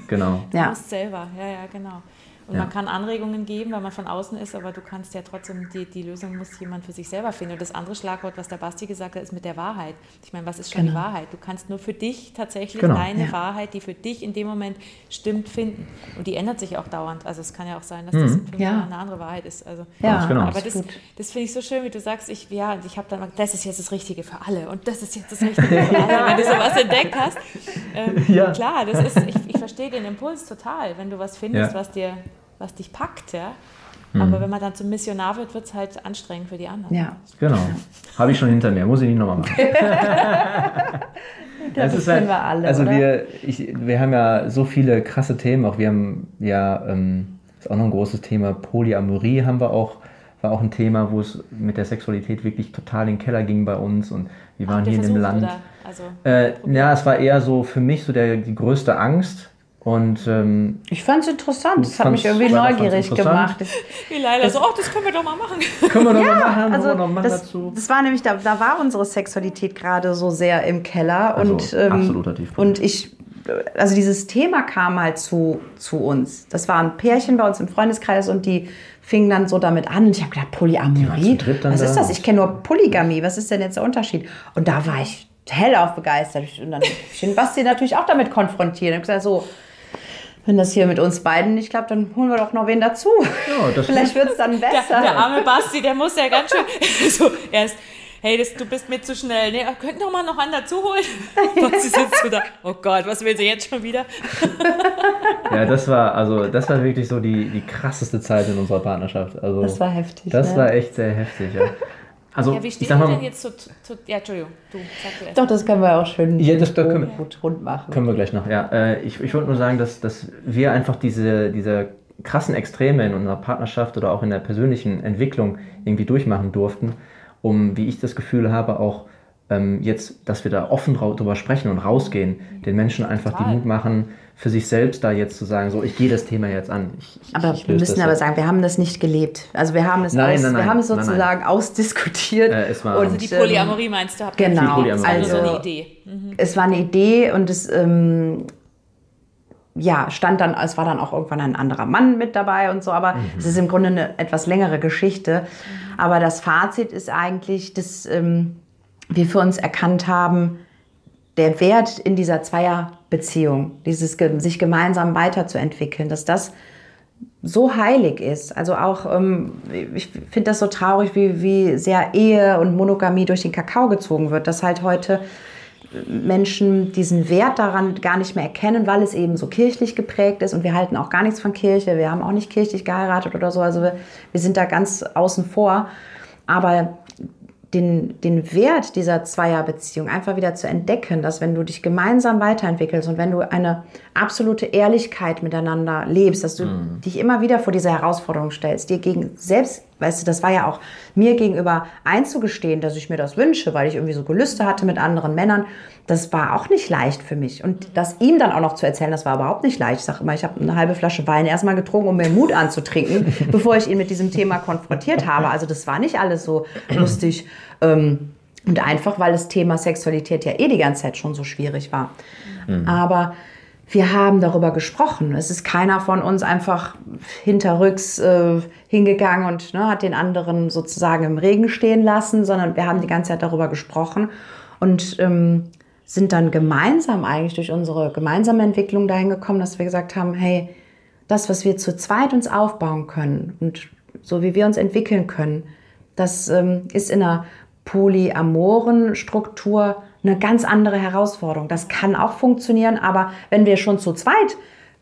Genau. du musst selber, ja, ja, genau. Und ja. man kann Anregungen geben, weil man von außen ist, aber du kannst ja trotzdem, die, die Lösung muss jemand für sich selber finden. Und das andere Schlagwort, was der Basti gesagt hat, ist mit der Wahrheit. Ich meine, was ist schon genau. die Wahrheit? Du kannst nur für dich tatsächlich genau. deine ja. Wahrheit, die für dich in dem Moment stimmt, finden. Und die ändert sich auch dauernd. Also es kann ja auch sein, dass das mhm. in fünf ja. Jahren eine andere Wahrheit ist. Also, ja, genau. Aber das, das finde ich so schön, wie du sagst, ich, ja, ich habe dann, das ist jetzt das Richtige für alle und das ist jetzt das Richtige für alle, wenn du sowas entdeckt hast. Ähm, ja. Klar, das ist, ich, ich verstehe den Impuls total, wenn du was findest, was dir was dich packt, ja. Mhm. Aber wenn man dann zum Missionar wird, wird es halt anstrengend für die anderen. Ja. Genau. Habe ich schon hinter mir, muss ich nicht nochmal machen. das, das halt, wir alle. Also oder? wir, ich, wir haben ja so viele krasse Themen. Auch wir haben ja, ähm, ist auch noch ein großes Thema, Polyamorie haben wir auch, war auch ein Thema, wo es mit der Sexualität wirklich total in den Keller ging bei uns und wir waren hier in dem Land. Also, äh, ja, es war eher so für mich so der, die größte Angst, und, ähm, ich fand es interessant, das hat mich irgendwie neugierig gemacht. Wie Leila so, oh, das können wir doch mal machen. Können wir doch ja, mal machen, also noch machen das, dazu. Das war nämlich, da, da war unsere Sexualität gerade so sehr im Keller. Also, und, ähm, absoluter Tiefpunkt. Und ich, also dieses Thema kam halt zu, zu uns. Das war ein Pärchen bei uns im Freundeskreis und die fingen dann so damit an. Und ich habe gedacht, Polyamorie? Was ist das? Ich kenne nur Polygamie. Was ist denn jetzt der Unterschied? Und da war ich hellauf begeistert. Und dann habe ich den Basti natürlich auch damit konfrontiert. Und gesagt, so, wenn das hier mit uns beiden nicht klappt, dann holen wir doch noch wen dazu. Ja, Vielleicht wird es dann besser. Der, der, arme Basti, der muss ja ganz schön so erst. Hey, das, du bist mir zu schnell. Nee, könnten doch mal noch einen dazu holen. Basti sitzt so da. Oh Gott, was will sie jetzt schon wieder? ja, das war also das war wirklich so die, die krasseste Zeit in unserer Partnerschaft. Also, das war heftig. Das ne? war echt sehr heftig, ja. Also, ja, wie steht ihr denn jetzt zu, zu, Ja, Entschuldigung, du, sag erst. Doch, das können wir auch schön ja, das, das können wir, gut rund machen. Können wir gleich noch, ja. Äh, ich ich wollte nur sagen, dass, dass wir einfach diese, diese krassen Extreme in unserer Partnerschaft oder auch in der persönlichen Entwicklung irgendwie durchmachen durften, um, wie ich das Gefühl habe, auch ähm, jetzt, dass wir da offen drüber sprechen und rausgehen, den Menschen einfach Total. die Mut machen, für sich selbst da jetzt zu sagen, so ich gehe das Thema jetzt an. Ich, ich, aber ich wir müssen aber jetzt. sagen, wir haben das nicht gelebt. Also wir haben es, nein, aus, nein, nein, wir haben es sozusagen ausdiskutiert. Äh, es war, also die Polyamorie meinst du? Genau, also so eine Idee. Mhm. Es war eine Idee und es ähm, ja, stand dann, es war dann auch irgendwann ein anderer Mann mit dabei und so, aber mhm. es ist im Grunde eine etwas längere Geschichte. Mhm. Aber das Fazit ist eigentlich, dass ähm, wir für uns erkannt haben, der Wert in dieser Zweierbeziehung, dieses sich gemeinsam weiterzuentwickeln, dass das so heilig ist. Also auch, ähm, ich finde das so traurig, wie, wie sehr Ehe und Monogamie durch den Kakao gezogen wird, dass halt heute Menschen diesen Wert daran gar nicht mehr erkennen, weil es eben so kirchlich geprägt ist und wir halten auch gar nichts von Kirche, wir haben auch nicht kirchlich geheiratet oder so, also wir, wir sind da ganz außen vor. Aber den, den Wert dieser Zweierbeziehung einfach wieder zu entdecken, dass wenn du dich gemeinsam weiterentwickelst und wenn du eine absolute Ehrlichkeit miteinander lebst, dass du mhm. dich immer wieder vor diese Herausforderung stellst, dir gegen selbst, weißt du, das war ja auch mir gegenüber einzugestehen, dass ich mir das wünsche, weil ich irgendwie so Gelüste hatte mit anderen Männern, das war auch nicht leicht für mich. Und das ihm dann auch noch zu erzählen, das war überhaupt nicht leicht. Ich sage immer, ich habe eine halbe Flasche Wein erstmal getrunken, um mir Mut anzutrinken, bevor ich ihn mit diesem Thema konfrontiert habe. Also das war nicht alles so lustig. Ähm, und einfach, weil das Thema Sexualität ja eh die ganze Zeit schon so schwierig war. Mhm. Aber wir haben darüber gesprochen. Es ist keiner von uns einfach hinterrücks äh, hingegangen und ne, hat den anderen sozusagen im Regen stehen lassen, sondern wir haben die ganze Zeit darüber gesprochen und ähm, sind dann gemeinsam eigentlich durch unsere gemeinsame Entwicklung dahin gekommen, dass wir gesagt haben, hey, das, was wir zu zweit uns aufbauen können und so wie wir uns entwickeln können. Das ähm, ist in einer polyamoren Struktur eine ganz andere Herausforderung. Das kann auch funktionieren, aber wenn wir schon zu zweit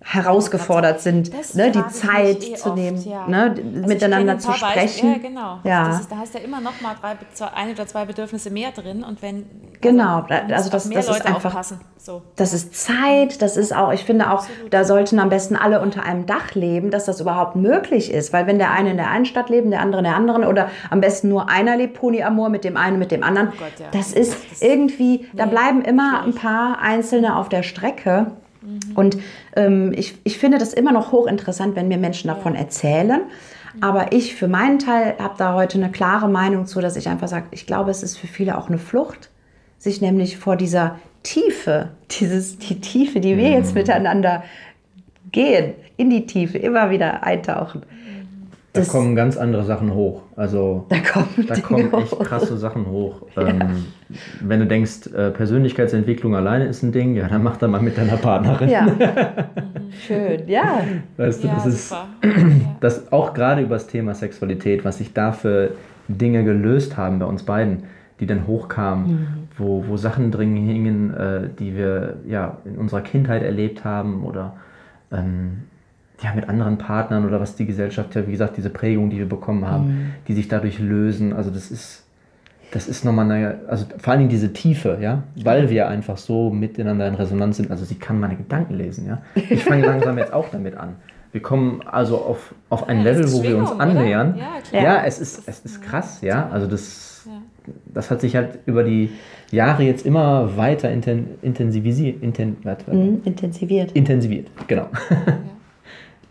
herausgefordert sind, ne, die Zeit eh zu nehmen, oft, ja. ne, also miteinander zu sprechen. ja, genau. Ja. Ist, da hast du ja immer noch mal drei, ein oder zwei Bedürfnisse mehr drin und wenn genau, also, also das, das ist einfach, so. das ist Zeit, das ist auch, ich finde auch, Absolut. da sollten am besten alle unter einem Dach leben, dass das überhaupt möglich ist, weil wenn der eine in der einen Stadt lebt, der andere in der anderen oder am besten nur einer lebt Polyamor mit dem einen mit dem anderen, oh Gott, das ist das irgendwie, nee, da bleiben immer ein paar Einzelne auf der Strecke. Mhm. Und ähm, ich, ich finde das immer noch hochinteressant, wenn mir Menschen davon erzählen. Aber ich für meinen Teil habe da heute eine klare Meinung zu, dass ich einfach sage, ich glaube, es ist für viele auch eine Flucht, sich nämlich vor dieser Tiefe, dieses, die Tiefe, die wir jetzt mhm. miteinander gehen, in die Tiefe, immer wieder eintauchen. Da kommen ganz andere Sachen hoch. Also da kommen, da kommen echt hoch. krasse Sachen hoch. Ja. Ähm, wenn du denkst, äh, Persönlichkeitsentwicklung alleine ist ein Ding, ja, dann mach da mal mit deiner Partnerin. Ja. Schön, ja. Weißt du, ja, das ist das auch gerade über das Thema Sexualität, was sich da für Dinge gelöst haben bei uns beiden, die dann hochkamen, mhm. wo, wo Sachen drin hingen, äh, die wir ja in unserer Kindheit erlebt haben oder ähm, ja, mit anderen Partnern oder was die Gesellschaft ja, wie gesagt, diese Prägung, die wir bekommen haben, mhm. die sich dadurch lösen. Also das ist, das ist nochmal eine, also vor allen Dingen diese Tiefe, ja, weil wir einfach so miteinander in Resonanz sind. Also sie kann meine Gedanken lesen, ja. Ich fange langsam jetzt auch damit an. Wir kommen also auf, auf ein ja, Level, wo wir uns annähern. Ja, ja, es, ist, es ist krass, ja. Also das, das hat sich halt über die Jahre jetzt immer weiter inten, intensivisiert. Inten, mhm, intensiviert. Intensiviert, genau.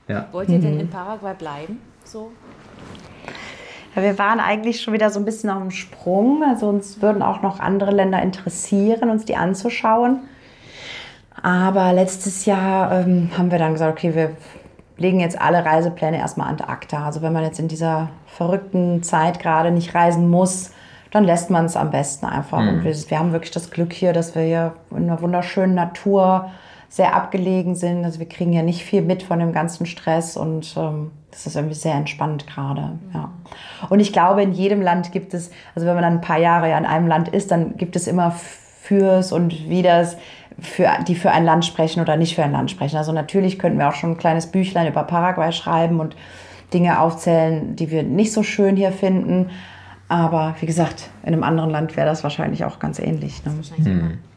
Ja. Wollt ihr denn mhm. in Paraguay bleiben? So? Ja, wir waren eigentlich schon wieder so ein bisschen auf dem Sprung. Also uns würden auch noch andere Länder interessieren, uns die anzuschauen. Aber letztes Jahr ähm, haben wir dann gesagt, okay, wir legen jetzt alle Reisepläne erstmal an ACTA. Also wenn man jetzt in dieser verrückten Zeit gerade nicht reisen muss, dann lässt man es am besten einfach. Mhm. Und wir, wir, haben wirklich das Glück hier, dass wir hier in einer wunderschönen Natur sehr abgelegen sind. Also wir kriegen ja nicht viel mit von dem ganzen Stress und ähm, das ist irgendwie sehr entspannt gerade. Ja. Und ich glaube, in jedem Land gibt es, also wenn man dann ein paar Jahre ja in einem Land ist, dann gibt es immer Fürs und Widers, für, die für ein Land sprechen oder nicht für ein Land sprechen. Also natürlich könnten wir auch schon ein kleines Büchlein über Paraguay schreiben und Dinge aufzählen, die wir nicht so schön hier finden. Aber wie gesagt, in einem anderen Land wäre das wahrscheinlich auch ganz ähnlich. Ne?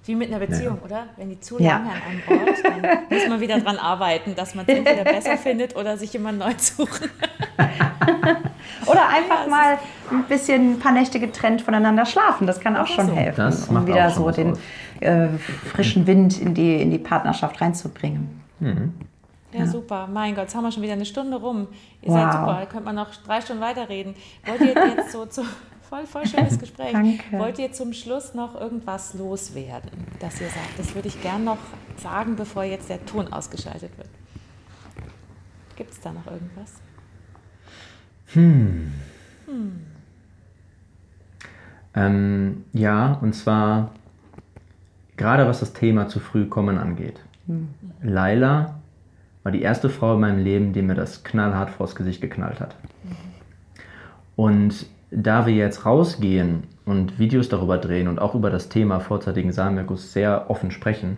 Wie mit einer Beziehung, ja. oder? Wenn die zu lange an einem Ort, dann muss man wieder dran arbeiten, dass man es entweder besser findet oder sich jemand neu suchen. oder einfach ja, mal ein bisschen ein paar Nächte getrennt voneinander schlafen. Das kann auch schon so. helfen, das um wieder so den äh, frischen Wind in die, in die Partnerschaft reinzubringen. Mhm. Ja, ja, super. Mein Gott, jetzt haben wir schon wieder eine Stunde rum. Ihr wow. seid super, da könnte man noch drei Stunden weiterreden. Wollt ihr jetzt so zu, voll, voll schönes Gespräch. Danke. Wollt ihr zum Schluss noch irgendwas loswerden, dass ihr sagt, das würde ich gern noch sagen, bevor jetzt der Ton ausgeschaltet wird? Gibt es da noch irgendwas? Hm. hm. Ähm, ja, und zwar gerade was das Thema zu früh kommen angeht. Hm. Laila war die erste Frau in meinem Leben, die mir das knallhart vors Gesicht geknallt hat. Mhm. Und da wir jetzt rausgehen und Videos darüber drehen und auch über das Thema vorzeitigen Samenerguss sehr offen sprechen,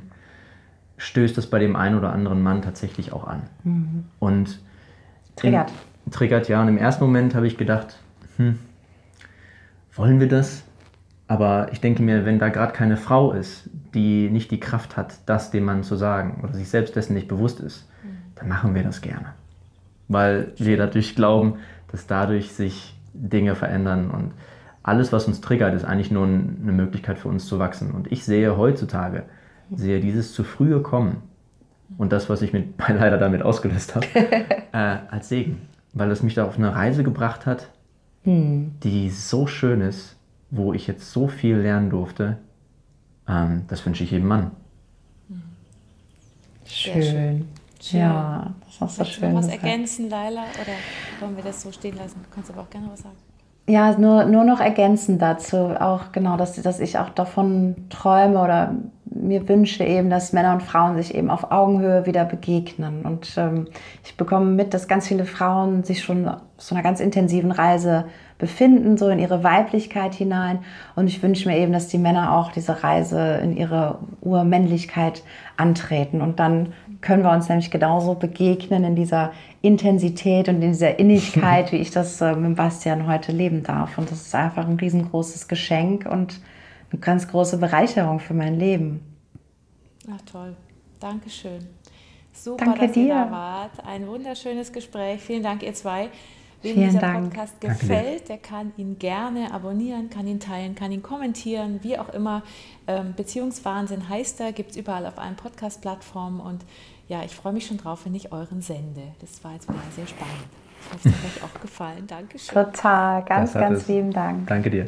stößt es bei dem einen oder anderen Mann tatsächlich auch an. Mhm. Und triggert. In, triggert, ja. Und im ersten Moment habe ich gedacht, hm, wollen wir das? Aber ich denke mir, wenn da gerade keine Frau ist, die nicht die Kraft hat, das dem Mann zu sagen oder sich selbst dessen nicht bewusst ist, mhm. dann machen wir das gerne. Weil wir dadurch glauben, dass dadurch sich Dinge verändern und alles, was uns triggert, ist eigentlich nur eine Möglichkeit für uns zu wachsen. Und ich sehe heutzutage, sehe dieses zu frühe Kommen und das, was ich mit, leider damit ausgelöst habe, äh, als Segen. Weil es mich da auf eine Reise gebracht hat, hm. die so schön ist, wo ich jetzt so viel lernen durfte. Ähm, das wünsche ich jedem Mann. Schön. schön. Ja, das ist auch so schön. Noch was ergänzen, Laila? Oder wollen wir das so stehen lassen? Du kannst aber auch gerne was sagen. Ja, nur, nur noch ergänzen dazu, auch genau, dass, dass ich auch davon träume oder mir wünsche eben, dass Männer und Frauen sich eben auf Augenhöhe wieder begegnen. Und ähm, ich bekomme mit, dass ganz viele Frauen sich schon auf so einer ganz intensiven Reise befinden, so in ihre Weiblichkeit hinein. Und ich wünsche mir eben, dass die Männer auch diese Reise in ihre Urmännlichkeit antreten. Und dann können wir uns nämlich genauso begegnen in dieser Intensität und in dieser Innigkeit, wie ich das äh, mit Bastian heute leben darf. Und das ist einfach ein riesengroßes Geschenk und eine ganz große Bereicherung für mein Leben. Ach toll. Dankeschön. Super, Danke dass dir. ihr da wart. Ein wunderschönes Gespräch. Vielen Dank, ihr zwei. Wem Vielen dieser Dank. Podcast gefällt, der kann ihn gerne abonnieren, kann ihn teilen, kann ihn kommentieren, wie auch immer. Ähm, Beziehungswahnsinn heißt er, gibt es überall auf allen Podcast-Plattformen. Und ja, ich freue mich schon drauf, wenn ich euren sende. Das war jetzt wieder sehr spannend. Ich hoffe, es hat euch auch gefallen. Dankeschön. Total, ganz, ganz es. lieben Dank. Danke dir.